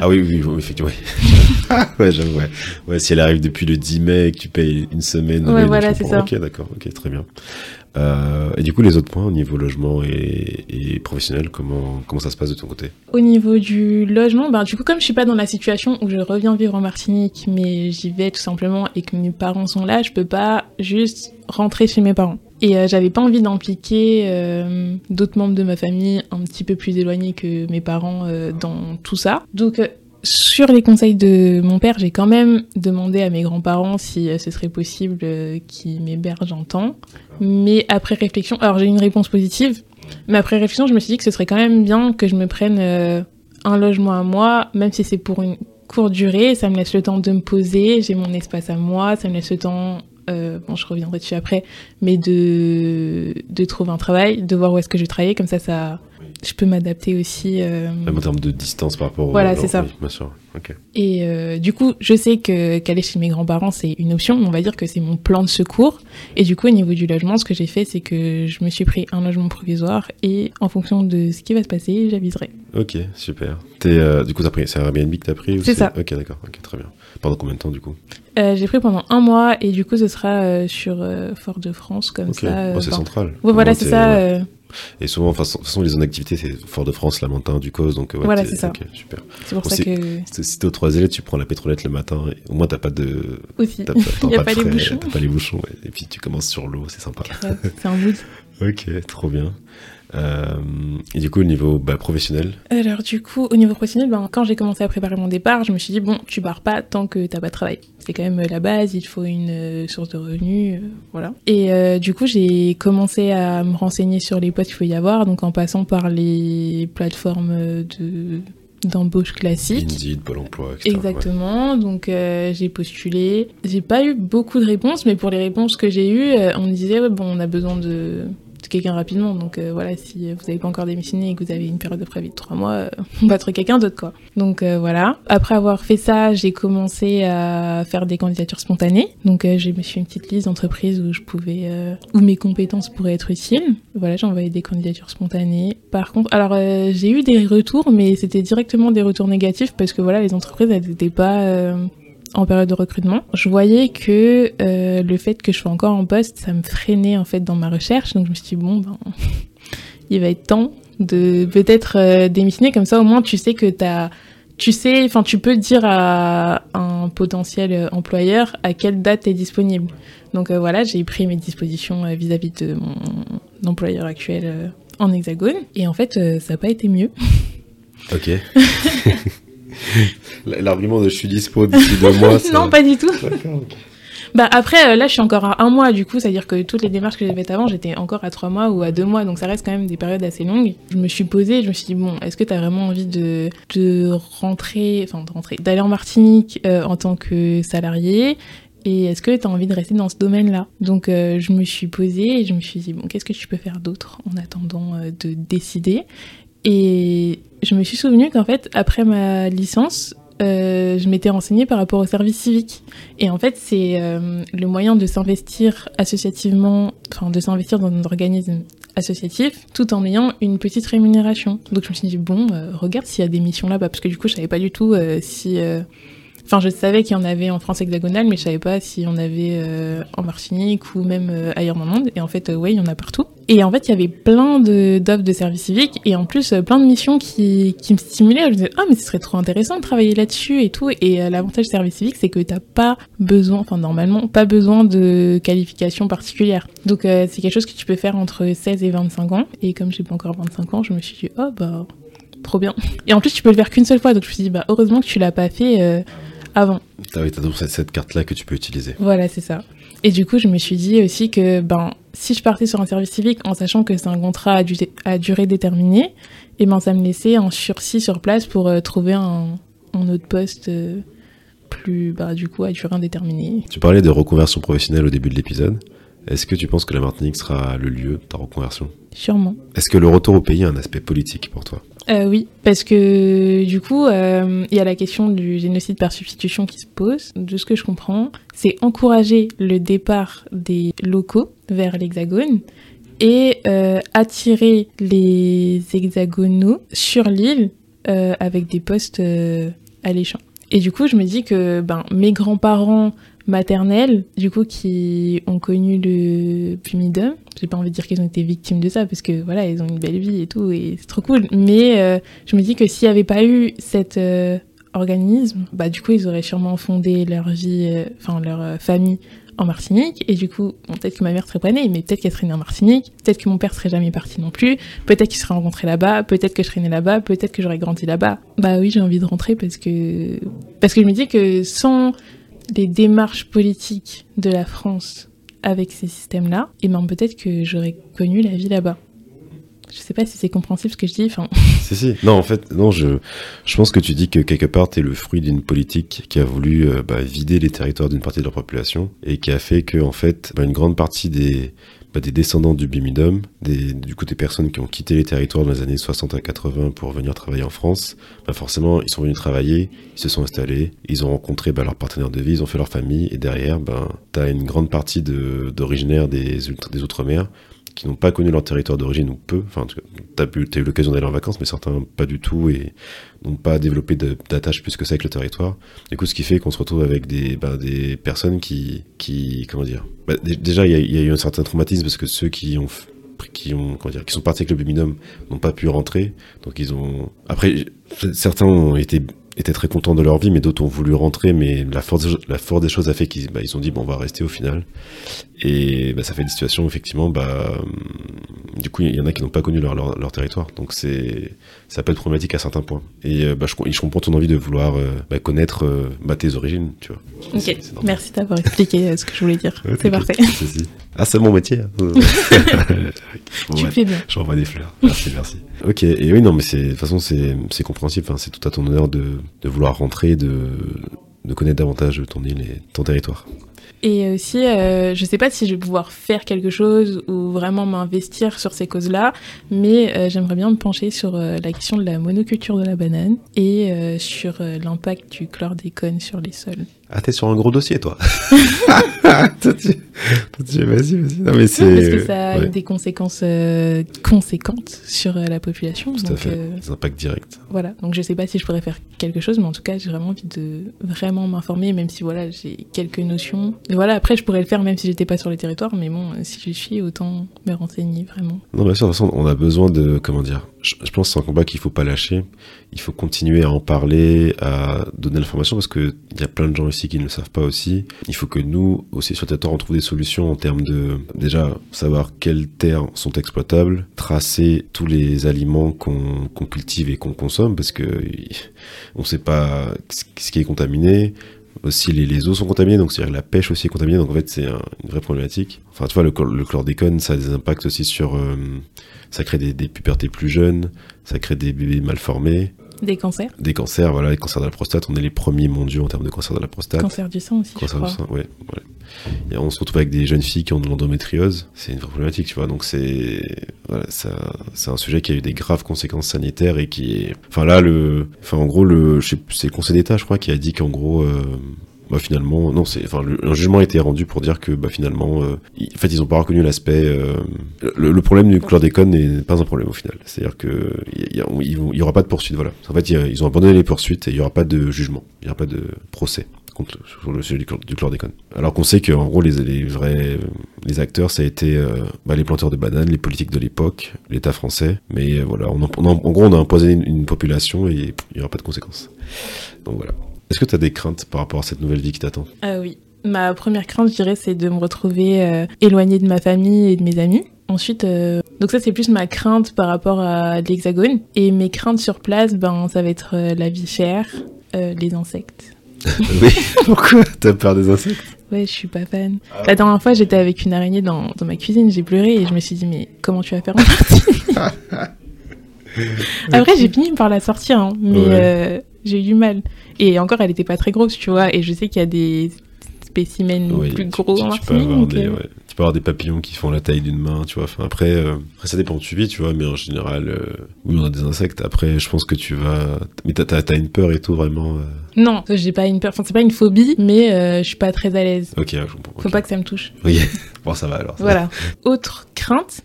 Ah oui, oui, oui effectivement. ouais, j'avoue, ouais. ouais. Si elle arrive depuis le 10 mai et que tu payes une semaine. Ouais, voilà, c'est ça. Ok, d'accord, ok, très bien. Euh, et du coup, les autres points au niveau logement et, professionnel, comment, comment ça se passe de ton côté? Au niveau du logement, ben, du coup, comme je suis pas dans la situation où je reviens vivre en Martinique, mais j'y vais tout simplement et que mes parents sont là, je peux pas juste rentrer chez mes parents. Et euh, j'avais pas envie d'impliquer euh, d'autres membres de ma famille un petit peu plus éloignés que mes parents dans tout ça. Donc sur les conseils de mon père, j'ai quand même demandé à mes grands-parents si euh, ce serait possible euh, qu'ils m'hébergent en temps. Mais après réflexion, alors j'ai une réponse positive, mais après réflexion, je me suis dit que ce serait quand même bien que je me prenne euh, un logement à moi, même si c'est pour une courte durée. Ça me laisse le temps de me poser, j'ai mon espace à moi, ça me laisse le temps bon, je reviendrai dessus après, mais de, de trouver un travail, de voir où est-ce que je vais travailler, comme ça, ça, je peux m'adapter aussi. Euh... Même en termes de distance par rapport voilà, c'est ça. bien sûr. Et euh, du coup, je sais que qu'aller chez mes grands-parents, c'est une option. On va dire que c'est mon plan de secours. Et du coup, au niveau du logement, ce que j'ai fait, c'est que je me suis pris un logement provisoire et en fonction de ce qui va se passer, j'aviserai. Ok, super. Es, euh, du coup, as pris, c'est Airbnb que tu as pris C'est ça. Ok, d'accord. Ok, très bien. Pendant combien de temps, du coup? J'ai pris pendant un mois et du coup, ce sera sur Fort-de-France, comme ça. Oh, c'est central. Ouais, voilà, c'est ça Et souvent, de toute façon, les zones d'activité, c'est Fort-de-France, Lamentin, Ducos, donc ouais, Voilà, c'est ça. ok, super. C'est pour Bon, ça que. Si t'es au 3 tu prends la pétrolette le matin, et au moins t'as pas de. Aussi. T'as, t'as- t'as Y a de pas les bouchons. T'as pas les bouchons, ouais. et puis tu commences sur l'eau, c'est sympa. C'est un mood. Ok, trop bien. Euh, et du coup, au niveau bah, professionnel, Alors du coup, au niveau professionnel, ben, quand j'ai commencé à préparer mon départ, je me suis dit, bon, tu pars pas tant que t'as pas de travail. C'est quand même la base, il faut une euh, source de revenus, euh, voilà. Et euh, du coup, j'ai commencé à me renseigner sur les postes qu'il faut y avoir, donc en passant par les plateformes de d'embauche classiques. Indeed, Pôle emploi, etc. Exactement, donc euh, j'ai postulé. J'ai pas eu beaucoup de réponses, mais pour les réponses que j'ai eues, euh, on me disait ouais, bon, on a besoin de quelqu'un rapidement. Donc euh, voilà, si vous n'avez pas encore démissionné et que vous avez une période de préavis de trois mois, euh, on va trouver quelqu'un d'autre quoi. Donc euh, voilà. Après avoir fait ça, j'ai commencé à faire des candidatures spontanées. Donc j'ai me suis fait une petite liste d'entreprises où je pouvais, euh, où mes compétences pourraient être utiles. Voilà, j'ai envoyé des candidatures spontanées. Par contre, alors j'ai eu des retours, mais c'était directement des retours négatifs parce que voilà, les entreprises elles n'étaient pas en période de recrutement. Je voyais que euh, le fait que je sois encore en poste, ça me freinait en fait dans ma recherche. Donc je me suis dit bon ben, il va être temps de peut-être euh, démissionner comme ça au moins tu sais que t'as tu sais, enfin, tu peux dire à un potentiel euh, employeur à quelle date tu es disponible. Donc euh, voilà, j'ai pris mes dispositions vis-à-vis de mon employeur actuel en hexagone. Et en fait, ça n'a pas été mieux. Ok. L'argument de je suis dispo d'ici deux mois, non, pas du tout. Bah après, euh, là, je suis encore à un mois, du coup, c'est-à-dire que toutes les démarches que j'ai faites avant, j'étais encore à trois mois ou à deux mois, donc ça reste quand même des périodes assez longues. Je me suis posée, je me suis dit, bon, est-ce que tu as vraiment envie de, de rentrer, enfin de rentrer, d'aller en Martinique euh, en tant que salarié? Et est-ce que tu as envie de rester dans ce domaine-là? Donc euh, je me suis posée et je me suis dit, bon, qu'est-ce que tu peux faire d'autre en attendant euh, de décider? Et je me suis souvenu qu'en fait, après ma licence, euh, je m'étais renseignée par rapport au service civique. Et en fait, c'est euh, le moyen de s'investir associativement, enfin de s'investir dans un organisme associatif tout en ayant une petite rémunération. Donc je me suis dit, bon, euh, regarde s'il y a des missions là-bas, parce que du coup, je savais pas du tout euh, si... Enfin, je savais qu'il y en avait en France hexagonale, mais je savais pas s'il y en avait euh, en Martinique ou même euh, ailleurs dans le monde. Et en fait, euh, ouais, il y en a partout. Et en fait, il y avait plein de- d'offres de, service civique et en plus euh, plein de missions qui, qui me stimulaient. Je me disais, ah, mais ce serait trop intéressant de travailler là-dessus et tout. Et euh, l'avantage du service civique, c'est que t'as pas besoin, enfin, normalement, pas besoin de qualification particulière. Donc, c'est quelque chose que tu peux faire entre 16 et 25 ans. Et comme j'ai pas encore 25 ans, je me suis dit, oh, bah, trop bien. Et en plus, tu peux le faire qu'une seule fois. Donc, je me suis dit, bah, heureusement que tu l'as pas fait euh, avant. Ah oui, t'as donc cette, cette carte-là que tu peux utiliser. Voilà, c'est ça. Et du coup, je me suis dit aussi que ben, si je partais sur un service civique en sachant que c'est un contrat à, du- à durée déterminée, et ben, ça me laissait en sursis sur place pour euh, trouver un, un autre poste euh, plus, bah, du coup, à durée indéterminée. Tu parlais de reconversion professionnelle au début de l'épisode. Est-ce que tu penses que la Martinique sera le lieu de ta reconversion? Sûrement. Est-ce que le retour au pays a un aspect politique pour toi? Euh, oui, parce que du coup, euh, il y a la question du génocide par substitution qui se pose. De ce que je comprends, c'est encourager le départ des locaux vers l'hexagone et euh, attirer les hexagonaux sur l'île avec des postes alléchants. Et du coup, je me dis que ben, mes grands-parents maternels, du coup, qui ont connu le pumidum, j'ai pas envie de dire qu'ils ont été victimes de ça, parce que voilà, ils ont une belle vie et tout, et c'est trop cool. Mais euh, je me dis que s'il n'y avait pas eu cet euh, organisme, bah du coup, ils auraient sûrement fondé leur vie, euh, enfin leur famille en Martinique, et du coup, peut-être que ma mère serait pas née, mais peut-être qu'elle serait née en Martinique, peut-être que mon père serait jamais parti non plus, peut-être qu'il serait rencontré là-bas, peut-être que je serais née là-bas, peut-être que j'aurais grandi là-bas. Bah oui, j'ai envie de rentrer parce que parce que je me dis que sans les démarches politiques de la France avec ces systèmes-là, et ben peut-être que j'aurais connu la vie là-bas. Je sais pas si c'est compréhensible ce que je dis, Si, si. Non, en fait, non, je, je pense que tu dis que quelque part, t'es le fruit d'une politique qui a voulu euh, bah, vider les territoires d'une partie de leur population et qui a fait que, en fait, bah, une grande partie des, des descendants du Bimidum, des, du coup des personnes qui ont quitté les territoires dans les années 60 à 80 pour venir travailler en France, bah, forcément, ils sont venus travailler, ils se sont installés, ils ont rencontré bah, leurs partenaires de vie, ils ont fait leur famille, et derrière, ben, t'as une grande partie d'originaires des Outre-mer n'ont pas connu leur territoire d'origine ou peu. Enfin, tu as, eu l'occasion d'aller en vacances, mais certains pas du tout et n'ont pas développé d'attache plus que ça avec le territoire. Du coup, ce qui fait qu'on se retrouve avec des, des personnes qui, comment dire, bah, dé- déjà il y, a- eu un certain traumatisme parce que ceux qui ont qui ont comment dire, qui sont partis avec le Béminum n'ont pas pu rentrer. Donc ils ont après certains ont été étaient très contents de leur vie, mais d'autres ont voulu rentrer, mais la force, la force des choses a fait qu'ils bah, ils ont dit bon on va rester au final. Et bah, ça fait des situations effectivement, bah, du coup il y en a qui n'ont pas connu leur, leur, leur territoire, donc c'est ça peut être problématique à certains points. Et euh, bah, je, je comprends ton envie de vouloir euh, bah, connaître euh, bah, tes origines, tu vois. Ok, merci d'avoir expliqué ce que je voulais dire. Ouais, c'est parfait. Ah c'est mon métier. tu ouais. fais bien. J'envoie des fleurs. Merci, merci. Ok, et oui, non, mais c'est, de toute façon, c'est, compréhensible. Enfin, c'est tout à ton honneur de, de vouloir rentrer, de, de connaître davantage ton île et ton territoire. Et aussi, euh, je sais pas si je vais pouvoir faire quelque chose ou vraiment m'investir sur ces causes-là, mais euh, j'aimerais bien me pencher sur euh, la question de la monoculture de la banane et sur l'impact du chlordécone sur les sols. Ah, t'es sur un gros dossier, toi. vas-y, vas-y. Non, mais c'est. Parce que ça a ouais, des conséquences euh, conséquentes sur euh, la population. tout à donc, fait. euh, Des impacts directs. voilà, donc je sais pas si je pourrais faire quelque chose, mais en tout cas, j'ai vraiment envie de vraiment m'informer, même si voilà, j'ai quelques notions. Et voilà, après, je pourrais le faire même si j'étais pas sur les territoires, mais bon, si j'y suis, autant me renseigner vraiment. Non, bien sûr, de toute façon, on a besoin de. Comment dire Je, pense que c'est un combat qu'il faut pas lâcher. Il faut continuer à en parler, à donner l'information, parce que il y a plein de gens ici qui ne le savent pas aussi. Il faut que nous, aussi sur le on trouve des solutions en termes de. Déjà, savoir quelles terres sont exploitables, tracer tous les aliments qu'on cultive et qu'on consomme, parce que y- on sait pas ce qui est contaminé. Aussi, les, eaux sont contaminées, donc c'est-à-dire la pêche aussi est contaminée, donc en fait, c'est un- une vraie problématique. Enfin, tu vois, le, le chlordécone, ça a des impacts aussi sur. euh, ça crée des, des pubertés plus jeunes, ça crée des bébés mal formés, Des cancers, des cancers, voilà, les cancers de la prostate, on est les premiers mondiaux en termes de cancer de la prostate. cancer du sang aussi, je Cancer du crois. sein, ouais, ouais. Et on se retrouve avec des jeunes filles qui ont de l'endométriose. C'est une vraie problématique, tu vois. Donc c'est, voilà, ça, c'est un sujet qui a eu des graves conséquences sanitaires et qui est, enfin là, le, enfin en gros, le, je c'est le Conseil d'État, je crois, qui a dit qu'en gros, euh, bah finalement, non, c'est, enfin, le, un jugement a été rendu pour dire que, bah finalement, euh, ils- en fait, ils ont pas reconnu l'aspect. euh, le, problème du chlordécone n'est pas un problème au final. C'est-à-dire que il y, y- y aura pas de poursuite, voilà. En fait, y ils ont abandonné les poursuites et il y aura pas de jugement, il y aura pas de procès contre sur le sujet du, chlor- du chlordécone. Alors qu'on sait qu'en gros les, vrais les acteurs ça a été euh, bah, les planteurs de bananes, les politiques de l'époque, l'État français, mais voilà, en- gros on a imposé une, une population et il n'y aura pas de conséquences. Donc voilà. Est-ce que tu as des craintes par rapport à cette nouvelle vie qui t'attend? Ah oui. Ma première crainte, je dirais, c'est de me retrouver euh, éloignée de ma famille et de mes amis. Ensuite, euh, donc ça c'est plus ma crainte par rapport à l'hexagone. Et mes craintes sur place, ben ça va être euh, la vie chère, les insectes. Oui, pourquoi? T'as peur des insectes? Ouais, je suis pas fan. La dernière fois, j'étais avec une araignée dans, dans ma cuisine, j'ai pleuré et je me suis dit, mais comment tu vas faire en partie? Après, j'ai fini par la sortir, hein, mais Ouais. J'ai eu du mal. Et encore, elle était pas très grosse, tu vois, et je sais qu'il y a des spécimens Oui, plus gros tu, peux avoir donc, des, ouais. Tu peux avoir des papillons qui font la taille d'une main, tu vois. Enfin, après, euh, après, ça dépend où tu vis, tu vois. Mais en général, euh, oui, on a des insectes. Après, je pense que tu vas. Mais t'as, t'as une peur et tout, vraiment. euh, Non, j'ai pas une peur, enfin, c'est pas une phobie, mais euh, je suis pas très à l'aise. Ok, je comprends. Faut pas que ça me touche. Oui, bon, ça va alors. ça va. Voilà. Autre crainte,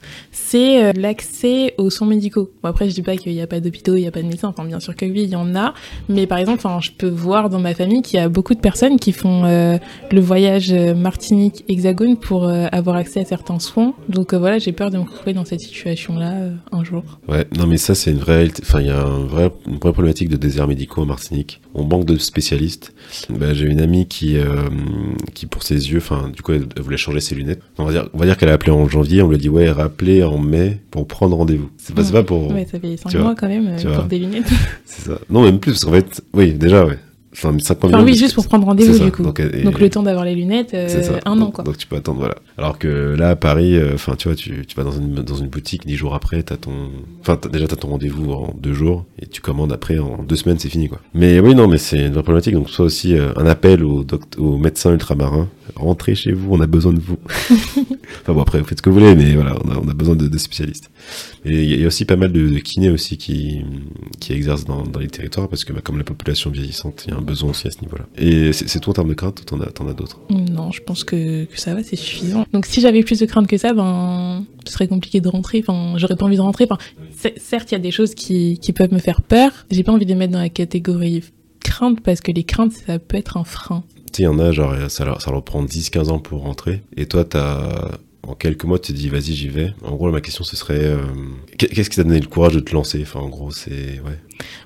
c'est euh, l'accès aux soins médicaux. Bon, après, je dis pas qu'il n'y a pas d'hôpitaux, il n'y a pas de médecins. Enfin, bien sûr que oui, il y en a. Mais par exemple, enfin, je peux voir dans ma famille qu'il y a beaucoup de personnes qui font euh, le voyage euh, Martinique-Hexagone pour avoir accès à certains soins. Donc voilà, j'ai peur de me retrouver dans cette situation-là un jour. Ouais, non, mais ça, c'est une vraie. Enfin, il y a une vraie problématique de déserts médicaux en Martinique. On manque de spécialistes. Bah, j'ai une amie qui, qui pour ses yeux, enfin, du coup, elle, voulait changer ses lunettes. On va dire, on va dire qu'elle a appelé en janvier. On lui a dit, ouais, rappelez en mai pour prendre rendez-vous. C'est pas, pas pour. Ouais, ça fait 5 Tu mois vois, quand même euh, pour lunettes. C'est ça. Non, même plus, parce qu'en fait, oui, déjà, ouais. Enfin, 5 mois Enfin oui, juste pour prendre rendez-vous du coup. Donc, et- Donc le temps d'avoir les lunettes, euh, un donc, an quoi. Donc tu peux attendre, voilà. Alors que là, à Paris, euh, tu vois, tu, tu vas dans une, dans une boutique, dix jours après, t'as ton, enfin, t'as- déjà t'as ton rendez-vous en deux jours, et tu commandes après, en deux semaines, c'est fini, quoi. Mais oui, non, mais c'est une vraie problématique, donc soit aussi euh, un appel aux, aux médecins ultramarins, rentrez chez vous, on a besoin de vous. enfin bon, après, vous faites ce que vous voulez, mais voilà, on a, besoin de, spécialistes. Et il y a- aussi pas mal de, kinés aussi qui, qui exercent dans, les territoires, parce que bah, comme la population vieillissante, il y a un besoin aussi à ce niveau-là. Et c'est tout en termes de crainte, ou t'en as, as d'autres? Non, je pense que, ça va, c'est suffisant. Donc si j'avais plus de crainte que ça, ben, ce serait compliqué de rentrer. Enfin, j'aurais pas envie de rentrer. Enfin, certes, il y a des choses qui, qui peuvent me faire peur. J'ai pas envie de les mettre dans la catégorie crainte parce que les craintes, ça peut être un frein. Sais, il y en a, genre, ça leur, ça leur prend 10-15 ans pour rentrer. Et toi, t'as, en quelques mots, tu te dis, vas-y, j'y vais. En gros, ma question, ce serait, euh, qu'est-ce qui t'a donné le courage de te lancer? Enfin, en gros, c'est, ouais.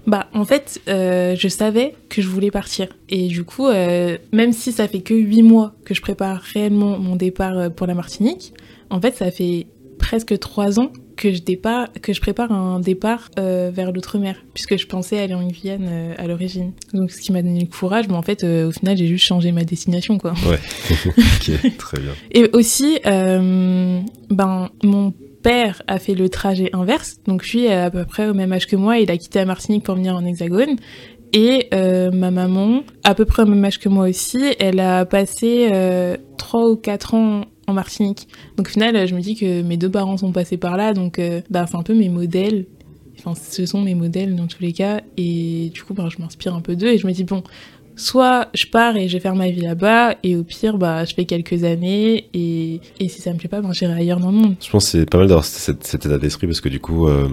Bah, en fait, euh, je savais que je voulais partir. Et du coup, euh, même si ça fait que huit mois que je prépare réellement mon départ pour la Martinique, en fait, ça fait presque trois ans que je, départ, que je prépare un départ euh, vers l'outre-mer, puisque je pensais aller en Guyane euh, à l'origine. Donc, ce qui m'a donné le courage, mais en fait, euh, au final, j'ai juste changé ma destination, quoi. Ouais, ok, très bien. Et aussi, ben, mon père a fait le trajet inverse, donc lui, à peu près au même âge que moi, il a quitté la Martinique pour venir en Hexagone. Et ma maman, à peu près au même âge que moi aussi, elle a passé trois ou quatre ans Martinique. Donc au final, je me dis que mes deux parents sont passés par là, donc euh, bah, c'est un peu mes modèles. Enfin, ce sont mes modèles dans tous les cas. Et du coup, bah, je m'inspire un peu d'eux et je me dis, bon, soit je pars et je vais faire ma vie là-bas, et au pire, bah, je fais quelques années, et, et si ça me plaît pas, ben, j'irai ailleurs dans le monde. Je pense que c'est pas mal d'avoir cet, cet, état d'esprit, parce que du coup, euh,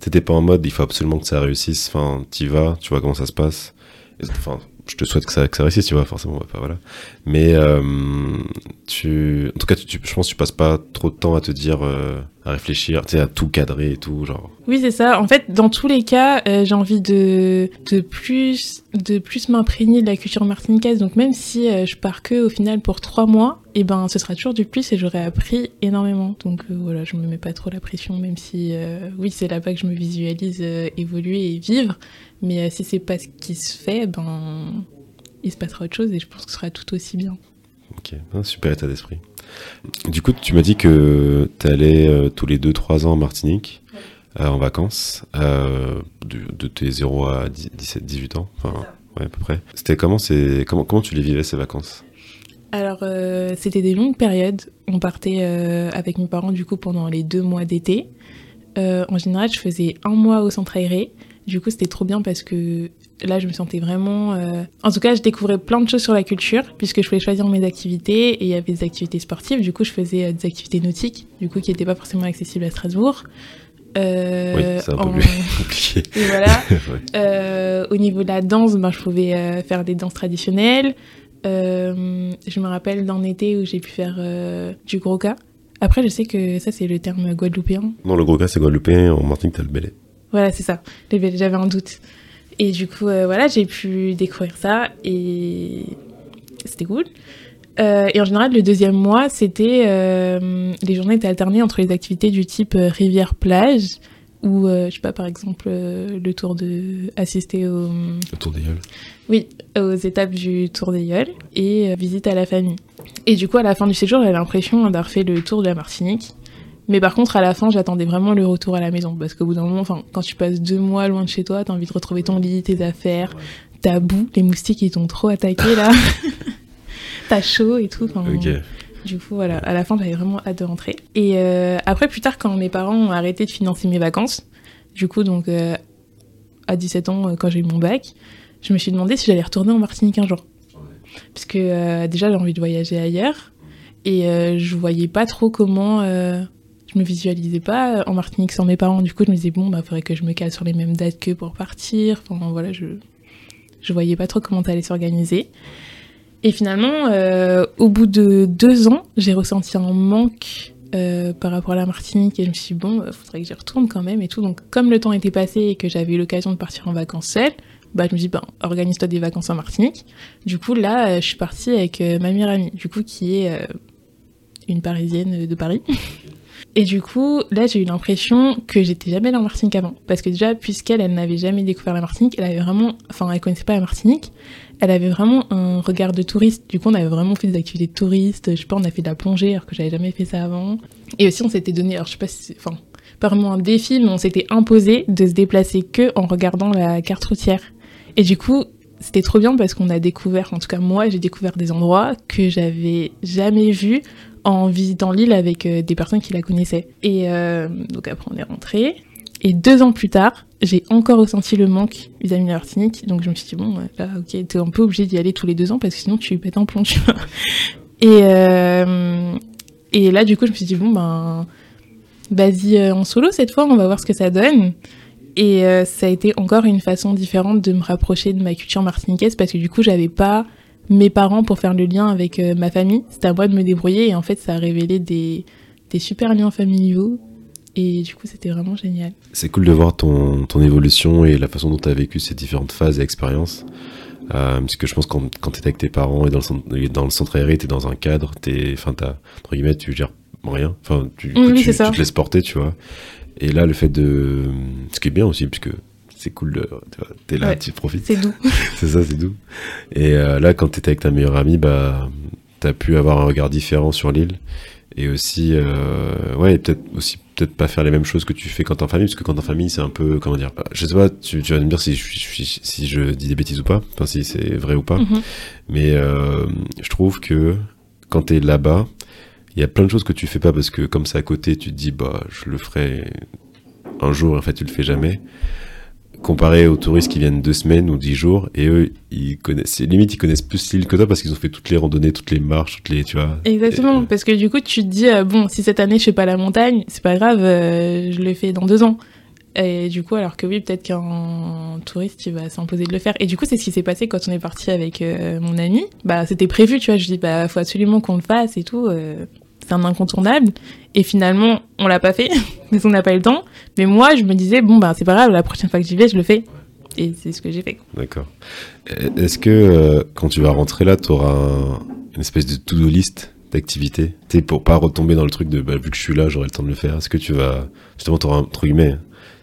t'étais pas en mode, il faut absolument que ça réussisse, enfin, t'y vas, tu vois comment ça se passe. Enfin, je te souhaite que ça, que ça réussisse, tu vois, forcément, pas, voilà. Mais euh, tu, en tout cas, tu, je pense que tu passes pas trop de temps à te dire, euh, à réfléchir, tu sais, à tout cadrer et tout, genre. Oui, c'est ça. En fait, dans tous les cas, euh, j'ai envie de, de plus, de plus m'imprégner de la culture martiniquaise. Donc même si euh, je pars que au final pour trois mois, et eh ben, ce sera toujours du plus et j'aurai appris énormément. Donc euh, voilà, je me mets pas trop la pression, même si oui, c'est là-bas que je me visualise évoluer et vivre. Mais si c'est pas ce qui se fait, ben, il se passera autre chose et je pense que ce sera tout aussi bien. Ok, super état d'esprit. Du coup, tu m'as dit que tu allais euh, tous les 2-3 ans en Martinique euh, en vacances, euh, de, tes 0 à 17, 18 ans, enfin, ouais, à peu près. C'était comment, comment, comment tu les vivais ces vacances? Alors, c'était des longues périodes. On partait avec mes parents, du coup, pendant les deux mois d'été. en général, je faisais un mois au centre aéré. Du coup, c'était trop bien parce que là, je me sentais vraiment. Euh, en tout cas, je découvrais plein de choses sur la culture, puisque je pouvais choisir mes activités et il y avait des activités sportives. Du coup, je faisais euh, des activités nautiques, du coup, qui n'étaient pas forcément accessibles à Strasbourg. Euh, oui, c'est un peu compliqué. Et voilà. au niveau de la danse, ben, je pouvais faire des danses traditionnelles. je me rappelle d'un été où j'ai pu faire du gros cas. Après, je sais que ça, c'est le terme guadeloupéen. Non, le gros cas, c'est guadeloupéen. En Martinique, t'as le belé. Voilà, c'est ça. J'avais un doute. Et du coup, euh, voilà, j'ai pu découvrir ça et c'était cool. Euh, et en général, le deuxième mois, c'était euh, les journées étaient alternées entre les activités du type rivière-plage ou je sais pas, par exemple, le tour de assister au le tour des Yoles. Oui, aux étapes du tour des Yoles et visite à la famille. Et du coup, à la fin du séjour, j'avais l'impression d'avoir fait le tour de la Martinique. Mais par contre, à la fin, j'attendais vraiment le retour à la maison. Parce qu'au bout d'un moment, enfin, quand tu passes deux mois loin de chez toi, t'as envie de retrouver ton lit, tes affaires, ta boue, les moustiques, ils t'ont trop attaqué là. t'as chaud et tout. Du coup, voilà, à la fin, j'avais vraiment hâte de rentrer. Et euh, après, plus tard, quand mes parents ont arrêté de financer mes vacances, du coup, donc euh, à 17 ans, euh, quand j'ai eu mon bac, je me suis demandé si j'allais retourner en Martinique un jour. Parce que déjà, j'ai envie de voyager ailleurs. Et je voyais pas trop comment je me visualisais pas en Martinique sans mes parents. Du coup, je me disais, bon, bah, faudrait que je me cale sur les mêmes dates que pour partir. Enfin, voilà, je, je voyais pas trop comment ça allait s'organiser. Et finalement, euh, au bout de deux ans, j'ai ressenti un manque euh, par rapport à la Martinique et je me suis dit, bon, bah, faudrait que j'y retourne quand même et tout. Donc, comme le temps était passé et que j'avais eu l'occasion de partir en vacances seule, bah, je me dis, bah, organise-toi des vacances en Martinique. Du coup, là, euh, je suis partie avec ma meilleure amie, du coup, qui est une parisienne de Paris. Et du coup, là, j'ai eu l'impression que j'étais jamais allée en Martinique avant. Parce que déjà, puisqu'elle, elle, n'avait jamais découvert la Martinique, elle avait vraiment, enfin, elle connaissait pas la Martinique, elle avait vraiment un regard de touriste. Du coup, on avait vraiment fait des activités de touristes. Je sais pas, on a fait de la plongée alors que j'avais jamais fait ça avant. Et aussi, on s'était donné, alors je sais pas si enfin, pas vraiment un défi, mais on s'était imposé de se déplacer que en regardant la carte routière. Et du coup, c'était trop bien parce qu'on a découvert, en tout cas moi, j'ai découvert des endroits que j'avais jamais vus en visitant l'île avec euh, des personnes qui la connaissaient. Et euh, donc après on est rentré. Et deux ans plus tard, j'ai encore ressenti le manque vis-à-vis de la Martinique. Donc je me suis dit, bon, là, ok, t'es un peu obligé d'y aller tous les deux ans parce que sinon tu pètes un plomb, tu vois. Et, euh, et là, du coup, je me suis dit, bon, ben, vas-y en solo cette fois, on va voir ce que ça donne. Et ça a été encore une façon différente de me rapprocher de ma culture martiniquaise parce que du coup, j'avais pas mes parents pour faire le lien avec euh, ma famille. C'était à moi de me débrouiller et en fait, ça a révélé des, des super liens familiaux. Et du coup, c'était vraiment génial. C'est cool de voir ton, ton évolution et la façon dont tu as vécu ces différentes phases et expériences. Euh, parce que je pense que quand, quand tu es avec tes parents et dans le centre, dans le centre aéré, tu es dans un cadre, t'es, enfin, t'as, entre guillemets, tu gères rien. Enfin, tu, Oui, tu, tu te laisses porter, tu vois. Et là, le fait de. Ce qui est bien aussi, puisque c'est cool de. T'es là, Ouais. tu profites. C'est doux. c'est ça, c'est doux. Et euh, là, quand t'étais avec ta meilleure amie, bah, t'as pu avoir un regard différent sur l'île. Et aussi, euh, ouais, peut-être aussi peut-être pas faire les mêmes choses que tu fais quand t'es en famille, parce que quand t'es en famille, c'est un peu, comment dire, je sais pas, tu, tu vas me dire si je, suis- si je dis des bêtises ou pas, enfin si c'est vrai ou pas, Mhm. mais euh, je trouve que quand t'es là-bas, il y a plein de choses que tu fais pas parce que comme c'est à côté, tu te dis bah je le ferai un jour, en fait tu le fais jamais. Comparé aux touristes qui viennent deux semaines ou dix jours, et eux, ils connaissent, limite ils connaissent plus l'île que toi parce qu'ils ont fait toutes les randonnées, toutes les marches, toutes les, tu vois. Exactement, Et- parce que du coup, tu te dis, euh, bon, si cette année je fais pas la montagne, c'est pas grave, euh, je le fais dans deux ans. Et du coup, alors que oui, peut-être qu'un touriste, il va s'imposer de le faire. Et du coup, c'est ce qui s'est passé quand on est parti avec euh, mon ami. Bah, c'était prévu, tu vois. Je dis, bah, faut absolument qu'on le fasse et tout. C'est un incontournable. Et finalement, on l'a pas fait, parce qu'on n'a pas eu le temps. Mais moi, je me disais, bon, bah, c'est pas grave, la prochaine fois que j'y vais, je le fais. Et c'est ce que j'ai fait. D'accord. Euh, Est-ce que euh, quand tu vas rentrer là, tu auras une espèce de to-do list d'activités? Sais, pour pas retomber dans le truc de bah, vu que je suis là, j'aurai le temps de le faire. Est-ce que tu vas. Justement, tu auras, entre guillemets,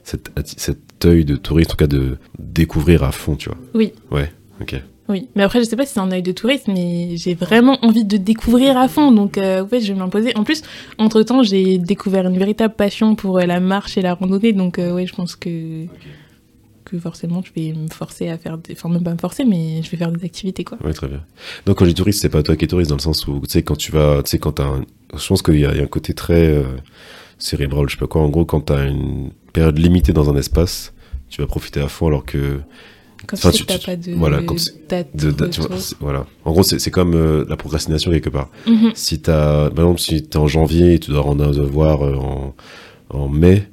cet, atti- cet œil de touriste, en tout cas de découvrir à fond, tu vois? Oui. Ouais, ok. Oui, mais après, je sais pas si c'est un œil de touriste, mais j'ai vraiment envie de découvrir à fond. Donc, euh, ouais, je vais m'imposer. En plus, entre-temps, j'ai découvert une véritable passion pour euh, la marche et la randonnée. Donc, euh, ouais, je pense que, que forcément, je vais me forcer à faire des... Enfin, même pas me forcer, mais je vais faire des activités, quoi. Ouais, très bien. Donc, quand je dis touriste, c'est pas toi qui es touriste, dans le sens où, tu sais, quand tu vas. Tu sais, quand t'as un. Je pense qu'il y a un côté très euh, cérébral, je sais pas quoi. En gros, quand t'as une période limitée dans un espace, tu vas profiter à fond, alors que. Quand Enfin, tu tu- tu- pas de voilà, quand date de, tu vois, voilà. En gros, c'est comme euh, la procrastination quelque part. Mhm. Si t'as, par exemple, si t'es en janvier et tu dois en avoir euh, en, en mai,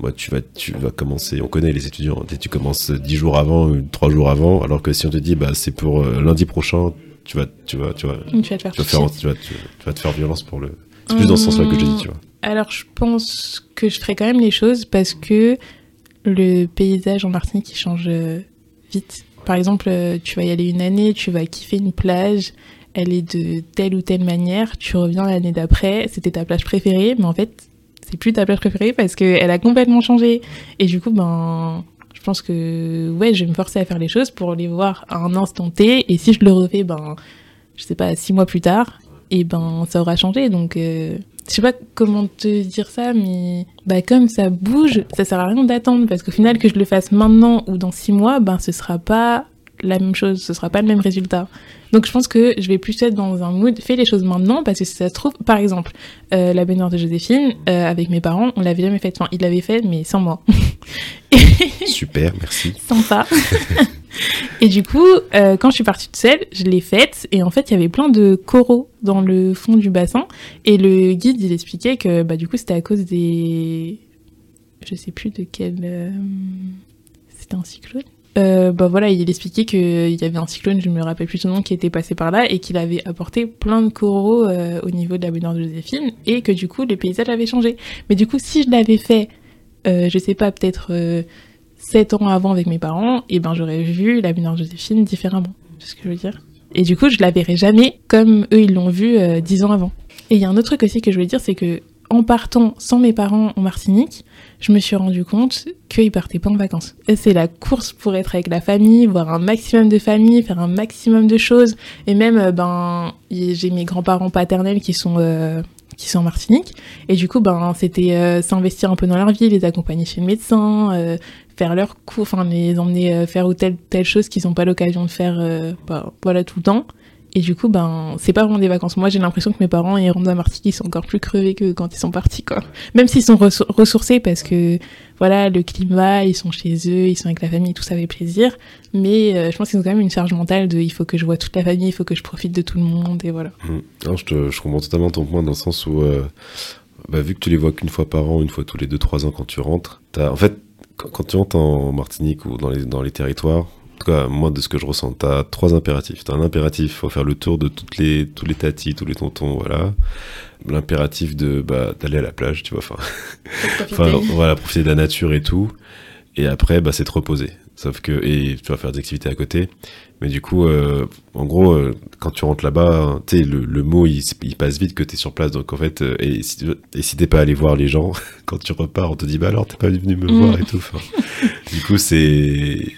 bah, tu vas, tu vas commencer. On connaît les étudiants. Tu, sais, tu commences dix jours avant, ou trois jours avant, alors que si on te dit, bah, c'est pour euh, lundi prochain, tu vas, tu vas, tu vas, Tu vas te faire tu vas faire, tu vas, tu, tu vas te faire violence pour le. C'est plus dans ce sens-là que je dis, tu vois. Alors, je pense que je ferai quand même les choses parce que le paysage en Martinique, il change Par exemple, euh, tu vas y aller une année, tu vas kiffer une plage, elle est de telle ou telle manière, tu reviens l'année d'après, c'était ta plage préférée, mais en fait, c'est plus ta plage préférée parce qu'elle a complètement changé. Et du coup, ben, je pense que, ouais, je vais me forcer à faire les choses pour les voir à un instant T, et si je le refais, ben, je sais pas, six mois plus tard, et ben, ça aura changé, donc... euh, je sais pas comment te dire ça, mais bah comme ça bouge, ça sert à rien d'attendre parce qu'au final que je le fasse maintenant ou dans six mois, ben ce sera pas la même chose, ce sera pas le même résultat. Donc je pense que je vais plus être dans un mood, fais les choses maintenant parce que si ça se trouve, par exemple, euh, la baignoire de Joséphine euh, avec mes parents, on l'avait jamais faite, enfin ils l'avaient fait mais sans moi, Super, merci. sympa. et du coup, euh, quand je suis partie toute seule, je l'ai faite et en fait il y avait plein de coraux dans le fond du bassin et le guide il expliquait que bah du coup c'était à cause des, je sais plus de quel, c'était un cyclone. Euh, bah voilà, il expliquait qu'il y avait un cyclone, je me rappelle plus son nom, qui était passé par là et qu'il avait apporté plein de coraux euh, au niveau de la baignoire de Joséphine et que du coup le paysage avait changé. Mais du coup, si je l'avais fait, euh, je sais pas, peut-être euh, 7 ans avant avec mes parents, et ben j'aurais vu la baignoire de Joséphine différemment. C'est ce que je veux dire? Et du coup, je la verrai jamais comme eux ils l'ont vu euh, 10 ans avant. Et il y a un autre truc aussi que je voulais dire, c'est que en partant sans mes parents en Martinique, je me suis rendu compte qu'ils partaient pas en vacances. Et c'est la course pour être avec la famille, voir un maximum de famille, faire un maximum de choses. Et même, euh, ben, j'ai mes grands-parents paternels qui sont, euh, qui sont en Martinique. Et du coup, ben, c'était euh, s'investir un peu dans leur vie, les accompagner chez le médecin, faire leurs cours, enfin, les emmener faire ou telle, telle chose qu'ils n'ont pas l'occasion de faire, bah, voilà, tout le temps. Et du coup, ben, c'est pas vraiment des vacances. Moi, j'ai l'impression que mes parents, ils rentrent à Martinique, ils sont encore plus crevés que quand ils sont partis, quoi. Même s'ils sont ressou- ressourcés parce que, voilà, le climat, ils sont chez eux, ils sont avec la famille, tout ça fait plaisir. Mais euh, je pense qu'ils ont quand même une charge mentale de il faut que je vois toute la famille, il faut que je profite de tout le monde, et voilà. Mm. Non, je, te, je comprends totalement ton point dans le sens où, euh, bah, vu que tu les vois qu'une fois par an, une fois tous les 2-3 ans quand tu rentres, t'as- en fait, quand, quand tu rentres en Martinique ou dans les, dans les territoires, tout cas, moi, de ce que je ressens, t'as trois impératifs. T'as un impératif, faut faire le tour de toutes les, tous les tatis, tous les tontons, voilà. L'impératif de, bah, d'aller à la plage, tu vois, enfin. voilà, profiter de la nature et tout. Et après, bah, c'est te reposer. Sauf que, et tu vas faire des activités à côté. Mais du coup, euh, en gros, euh, quand tu rentres là-bas, tu sais, le, le, mot, il, il, passe vite que tu es sur place. Donc, en fait, euh, et si, et si t'es pas allé voir les gens, quand tu repars, on te dit, bah alors, t'es pas venu me voir et tout. Enfin, du coup, c'est,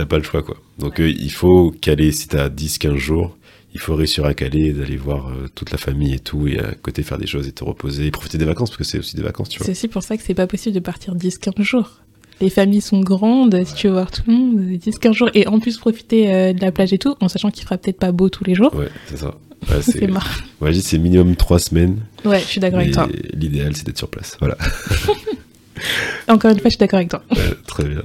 t'as pas le choix, quoi. Donc, euh, il faut caler, si t'as 10, 15 jours, il faut réussir à caler, d'aller voir euh, toute la famille et tout, et à côté faire des choses et te reposer, et profiter des vacances, parce que c'est aussi des vacances, tu vois. C'est aussi pour ça que c'est pas possible de partir 10, 15 jours les familles sont grandes, si tu veux voir tout le monde, 10-15 jours, et en plus profiter euh, de la plage et tout, en sachant qu'il fera peut-être pas beau tous les jours. Ouais, c'est ça. Ouais, c'est marrant. Ouais, c'est minimum 3 semaines. Ouais, je suis d'accord avec toi. L'idéal, c'est d'être sur place. Voilà. Encore une fois, je suis d'accord avec toi. Ouais, très bien.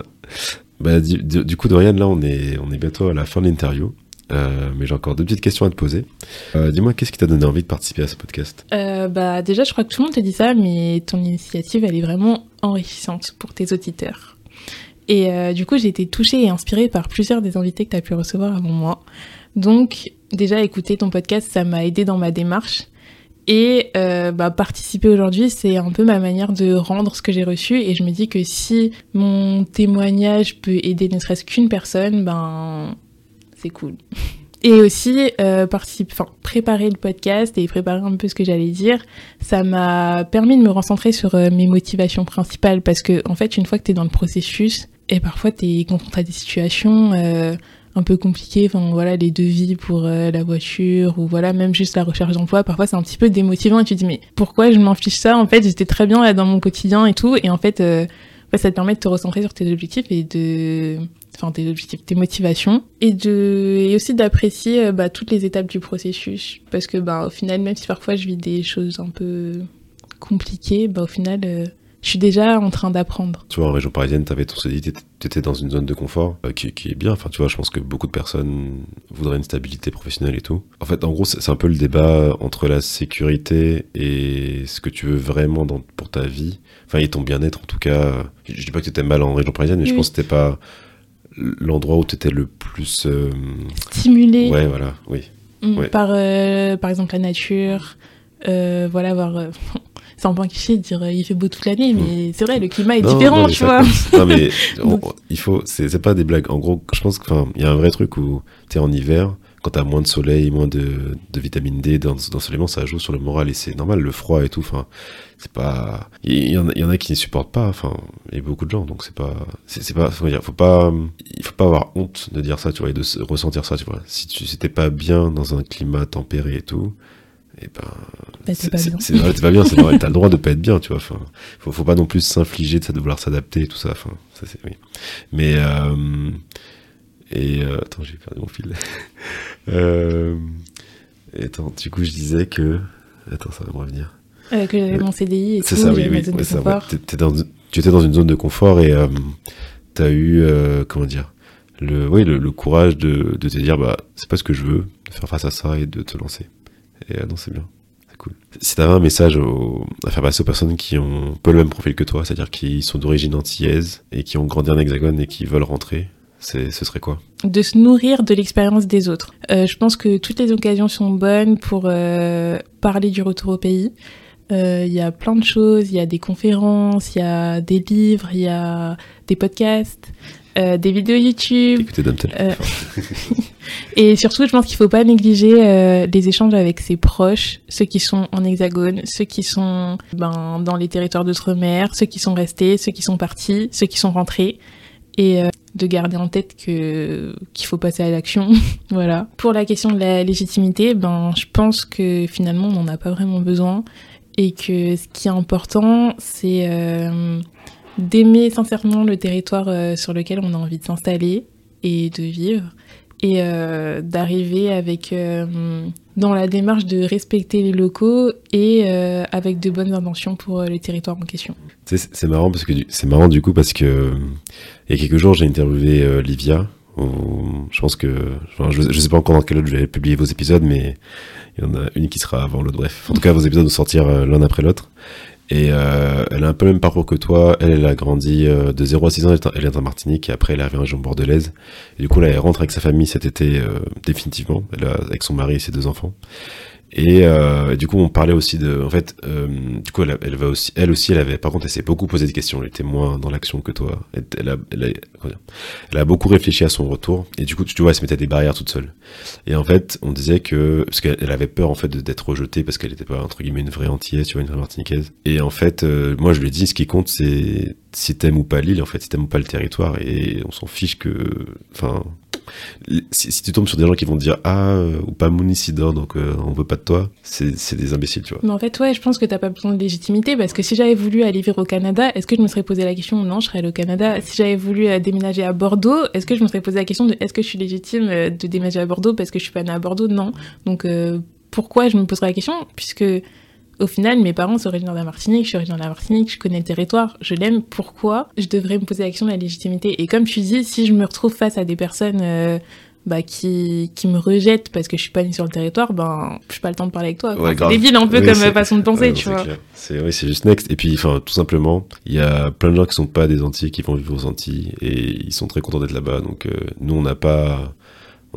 Bah, du, coup, Dorian, là, on est, on est bientôt à la fin de l'interview. Euh, mais j'ai encore deux petites questions à te poser. Euh, Dis-moi, qu'est-ce qui t'a donné envie de participer à ce podcast? Euh, Bah déjà, je crois que tout le monde te dit ça, mais ton initiative, elle est vraiment enrichissante pour tes auditeurs. Et euh, du coup, j'ai été touchée et inspirée par plusieurs des invités que tu as pu recevoir avant moi. Donc, déjà, écouter ton podcast, ça m'a aidé dans ma démarche. Et euh, bah, participer aujourd'hui, c'est un peu ma manière de rendre ce que j'ai reçu. Et je me dis que si mon témoignage peut aider ne serait-ce qu'une personne, ben c'est cool. Et aussi, euh, enfin, préparer le podcast et préparer un peu ce que j'allais dire, ça m'a permis de me recentrer sur euh, mes motivations principales. Parce que, en fait, une fois que tu es dans le processus, et parfois tu es confronté à des situations euh, un peu compliquées, enfin voilà, les devis pour euh, la voiture ou voilà, même juste la recherche d'emploi, parfois c'est un petit peu démotivant et tu te dis mais pourquoi je m'en fiche ça? En fait, j'étais très bien là dans mon quotidien et tout, et en fait, euh, ça te permet de te recentrer sur tes objectifs et de enfin tes objectifs, tes motivations et de et aussi d'apprécier bah, toutes les étapes du processus parce que bah au final même si parfois je vis des choses un peu compliquées, bah au final je suis déjà en train d'apprendre. Tu vois, en région parisienne, tu avais ton dit, tu étais dans une zone de confort euh, qui, qui, est bien. Enfin, tu vois, je pense que beaucoup de personnes voudraient une stabilité professionnelle et tout. En fait, en gros, c'est un peu le débat entre la sécurité et ce que tu veux vraiment dans, pour ta vie. Enfin, et ton bien-être, en tout cas. Je, dis pas que tu étais mal en région parisienne, mais oui. je pense que c'était pas l'endroit où tu étais le plus. Euh... Stimulé. Ouais, voilà, oui. Mmh, ouais. Par, euh, par exemple, la nature. Voilà, avoir euh, c'est un peu un cliché de dire euh, il fait beau toute l'année, mais c'est vrai, le climat est non, différent, non, tu vois. Non, mais on- il faut, c'est c'est pas des blagues. En gros, je pense qu'il y a un vrai truc où tu es en hiver, quand t'as moins de soleil, moins de, de vitamine D, d'en- d'ensoleillement, ça joue sur le moral et c'est normal, le froid et tout. Enfin, c'est pas. Il y, en il y en a qui ne supportent pas. Enfin, il y a beaucoup de gens, donc c'est pas. C'est c'est pas. Faut dire, faut pas. Il faut pas avoir honte de dire ça, tu vois, et de se- ressentir ça, tu vois. Si tu si t'es pas bien dans un climat tempéré et tout. Et ben, Bah, c'est pas t'es pas bien, c'est normal. T'as le droit de pas être bien, tu vois. Enfin, faut, faut pas non plus s'infliger de ça, de vouloir s'adapter et tout ça. Enfin, ça c'est oui. Mais euh, et euh, attends, j'ai perdu mon fil. euh, et attends, du coup, je disais que attends, ça va me revenir. Euh, que j'avais mon CDI et C'est ça, oui, oui, ouais, ça, ouais. dans- tu étais dans une zone de confort et euh, t'as eu comment dire le, oui, le, le courage de, de te dire bah c'est pas ce que je veux, de faire face à ça et de te lancer. Et euh, non, c'est bien, c'est cool. Si t'avais un message à faire passer aux personnes qui ont un peu le même profil que toi, c'est-à-dire qui sont d'origine antillaise et qui ont grandi en hexagone et qui veulent rentrer, ce serait quoi? De se nourrir de l'expérience des autres. Euh, je pense que toutes les occasions sont bonnes pour euh, parler du retour au pays. Euh, Il y a plein de choses, il y a des conférences, il y a des livres, il y a des podcasts, euh, des vidéos YouTube. Écoutez. Euh, et surtout, je pense qu'il faut pas négliger euh, les échanges avec ses proches, ceux qui sont en hexagone, ceux qui sont ben, dans les territoires d'outre-mer, ceux qui sont restés, ceux qui sont partis, ceux qui sont rentrés. Et euh, de garder en tête que qu'il faut passer à l'action. voilà. Pour la question de la légitimité, ben, je pense que finalement, on n'en a pas vraiment besoin. Et que ce qui est important, c'est euh, d'aimer sincèrement le territoire euh, sur lequel on a envie de s'installer et de vivre et euh, d'arriver avec euh, dans la démarche de respecter les locaux et avec de bonnes intentions pour les territoires en question. C'est marrant parce que c'est marrant du coup parce que il y a quelques jours j'ai interviewé Livia. où je pense que je, je sais pas encore dans quel ordre je vais publier vos épisodes, mais il y en a une qui sera avant l'autre. Bref, en tout cas vos épisodes vont sortir l'un après l'autre. Et euh, elle a un peu le même parcours que toi. Elle, elle a grandi euh, de 0 à 6 ans, elle est, en Martinique, et après elle est arrivée en région bordelaise. Et du coup, là, elle rentre avec sa famille cet été, euh, définitivement, elle a, avec son mari et ses deux enfants. Et, euh, du coup, on parlait aussi de, en fait, euh, du coup, elle, va aussi, elle aussi, elle avait, par contre, elle s'est beaucoup posé des questions. Elle était moins dans l'action que toi. Elle, elle a, elle, a, elle a beaucoup réfléchi à son retour. Et du coup, tu vois, elle se mettait des barrières toute seule. Et en fait, on disait que, parce qu'elle elle avait peur en fait d'être rejetée parce qu'elle n'était pas entre guillemets une vraie antillaise, tu vois, une vraie martiniquaise. Et en fait, euh, moi, je lui ai dit, ce qui compte, c'est si t'aimes ou pas l'île, en fait, si t'aimes ou pas le territoire. Et on s'en fiche que, enfin, si, tu tombes sur des gens qui vont te dire ah euh, ou pas Mounicidor donc euh, on veut pas de toi c'est des imbéciles tu vois Mais en fait, ouais, je pense que t'as pas besoin de légitimité parce que si j'avais voulu aller vivre au Canada, est-ce que je me serais posé la question Non, je serais allée au Canada. Si j'avais voulu euh, déménager à Bordeaux, est-ce que je me serais posé la question de est-ce que je suis légitime de déménager à Bordeaux parce que je suis pas née à Bordeaux? Non. Donc pourquoi je me poserais la question? Puisque au final, mes parents sont originaires de la Martinique, je suis originaire de la Martinique, je connais le territoire, je l'aime. Pourquoi je devrais me poser la question de la légitimité? Et comme tu dis, si je me retrouve face à des personnes euh, bah, qui, qui me rejettent parce que je suis pas née sur le territoire, ben, je pas le temps de parler avec toi. Ouais, c'est débile un peu Oui, comme façon de penser, Ouais, tu vois. c'est oui c'est juste next et puis enfin tout simplement il y a plein de gens qui sont pas des Antilles qui vont vivre aux Antilles et ils sont très contents d'être là-bas donc euh, nous on n'a pas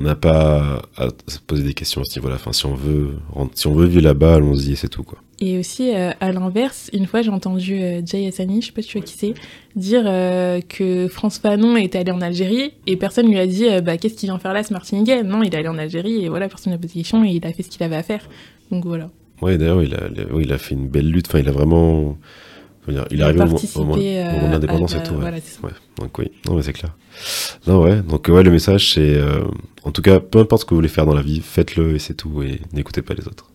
on n'a pas à se poser des questions à ce niveau-là enfin si on veut si on veut vivre là-bas allons-y et c'est tout quoi Et aussi, euh, à l'inverse, une fois j'ai entendu euh, Jay Hassani, je sais pas si tu vois qui c'est, dire euh, que France Fanon était allé en Algérie et personne lui a dit euh, bah, qu'est-ce qu'il vient faire là ce Martiniquais Non, il est allé en Algérie et voilà, personne n'a posé question et il a fait ce qu'il avait à faire. Donc voilà. ouais d'ailleurs il a, il a- oui, il a fait une belle lutte enfin il a vraiment dire, il, est a arrivé au, au moment, de euh, l'indépendance à et tout ouais. Voilà, c'est ça. Ouais, donc oui, non mais c'est clair. Non ouais, donc ouais, le message c'est, euh, en tout cas, peu importe ce que vous voulez faire dans la vie, faites-le et c'est tout, et n'écoutez pas les autres.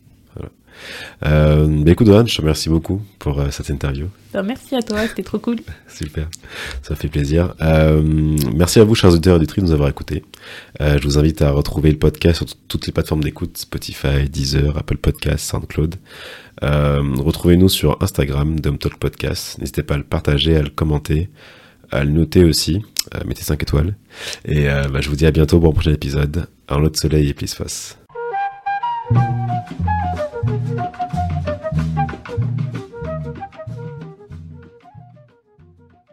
Euh, bah écoute Dohan, je te remercie beaucoup pour euh, cette interview, Alors, merci à toi, c'était trop cool. super, ça fait plaisir. Euh, merci à vous chers auditeurs et auditrices de nous avoir écoutés. Euh, je vous invite à retrouver le podcast sur toutes les plateformes d'écoute, Spotify, Deezer, Apple Podcasts, SoundCloud. Retrouvez-nous sur Instagram, Talk Podcast. N'hésitez pas à le partager, à le commenter, à le noter aussi. Mettez 5 étoiles. Et bah, je vous dis à bientôt pour un prochain épisode. Un lot de soleil et plus face. Thank you.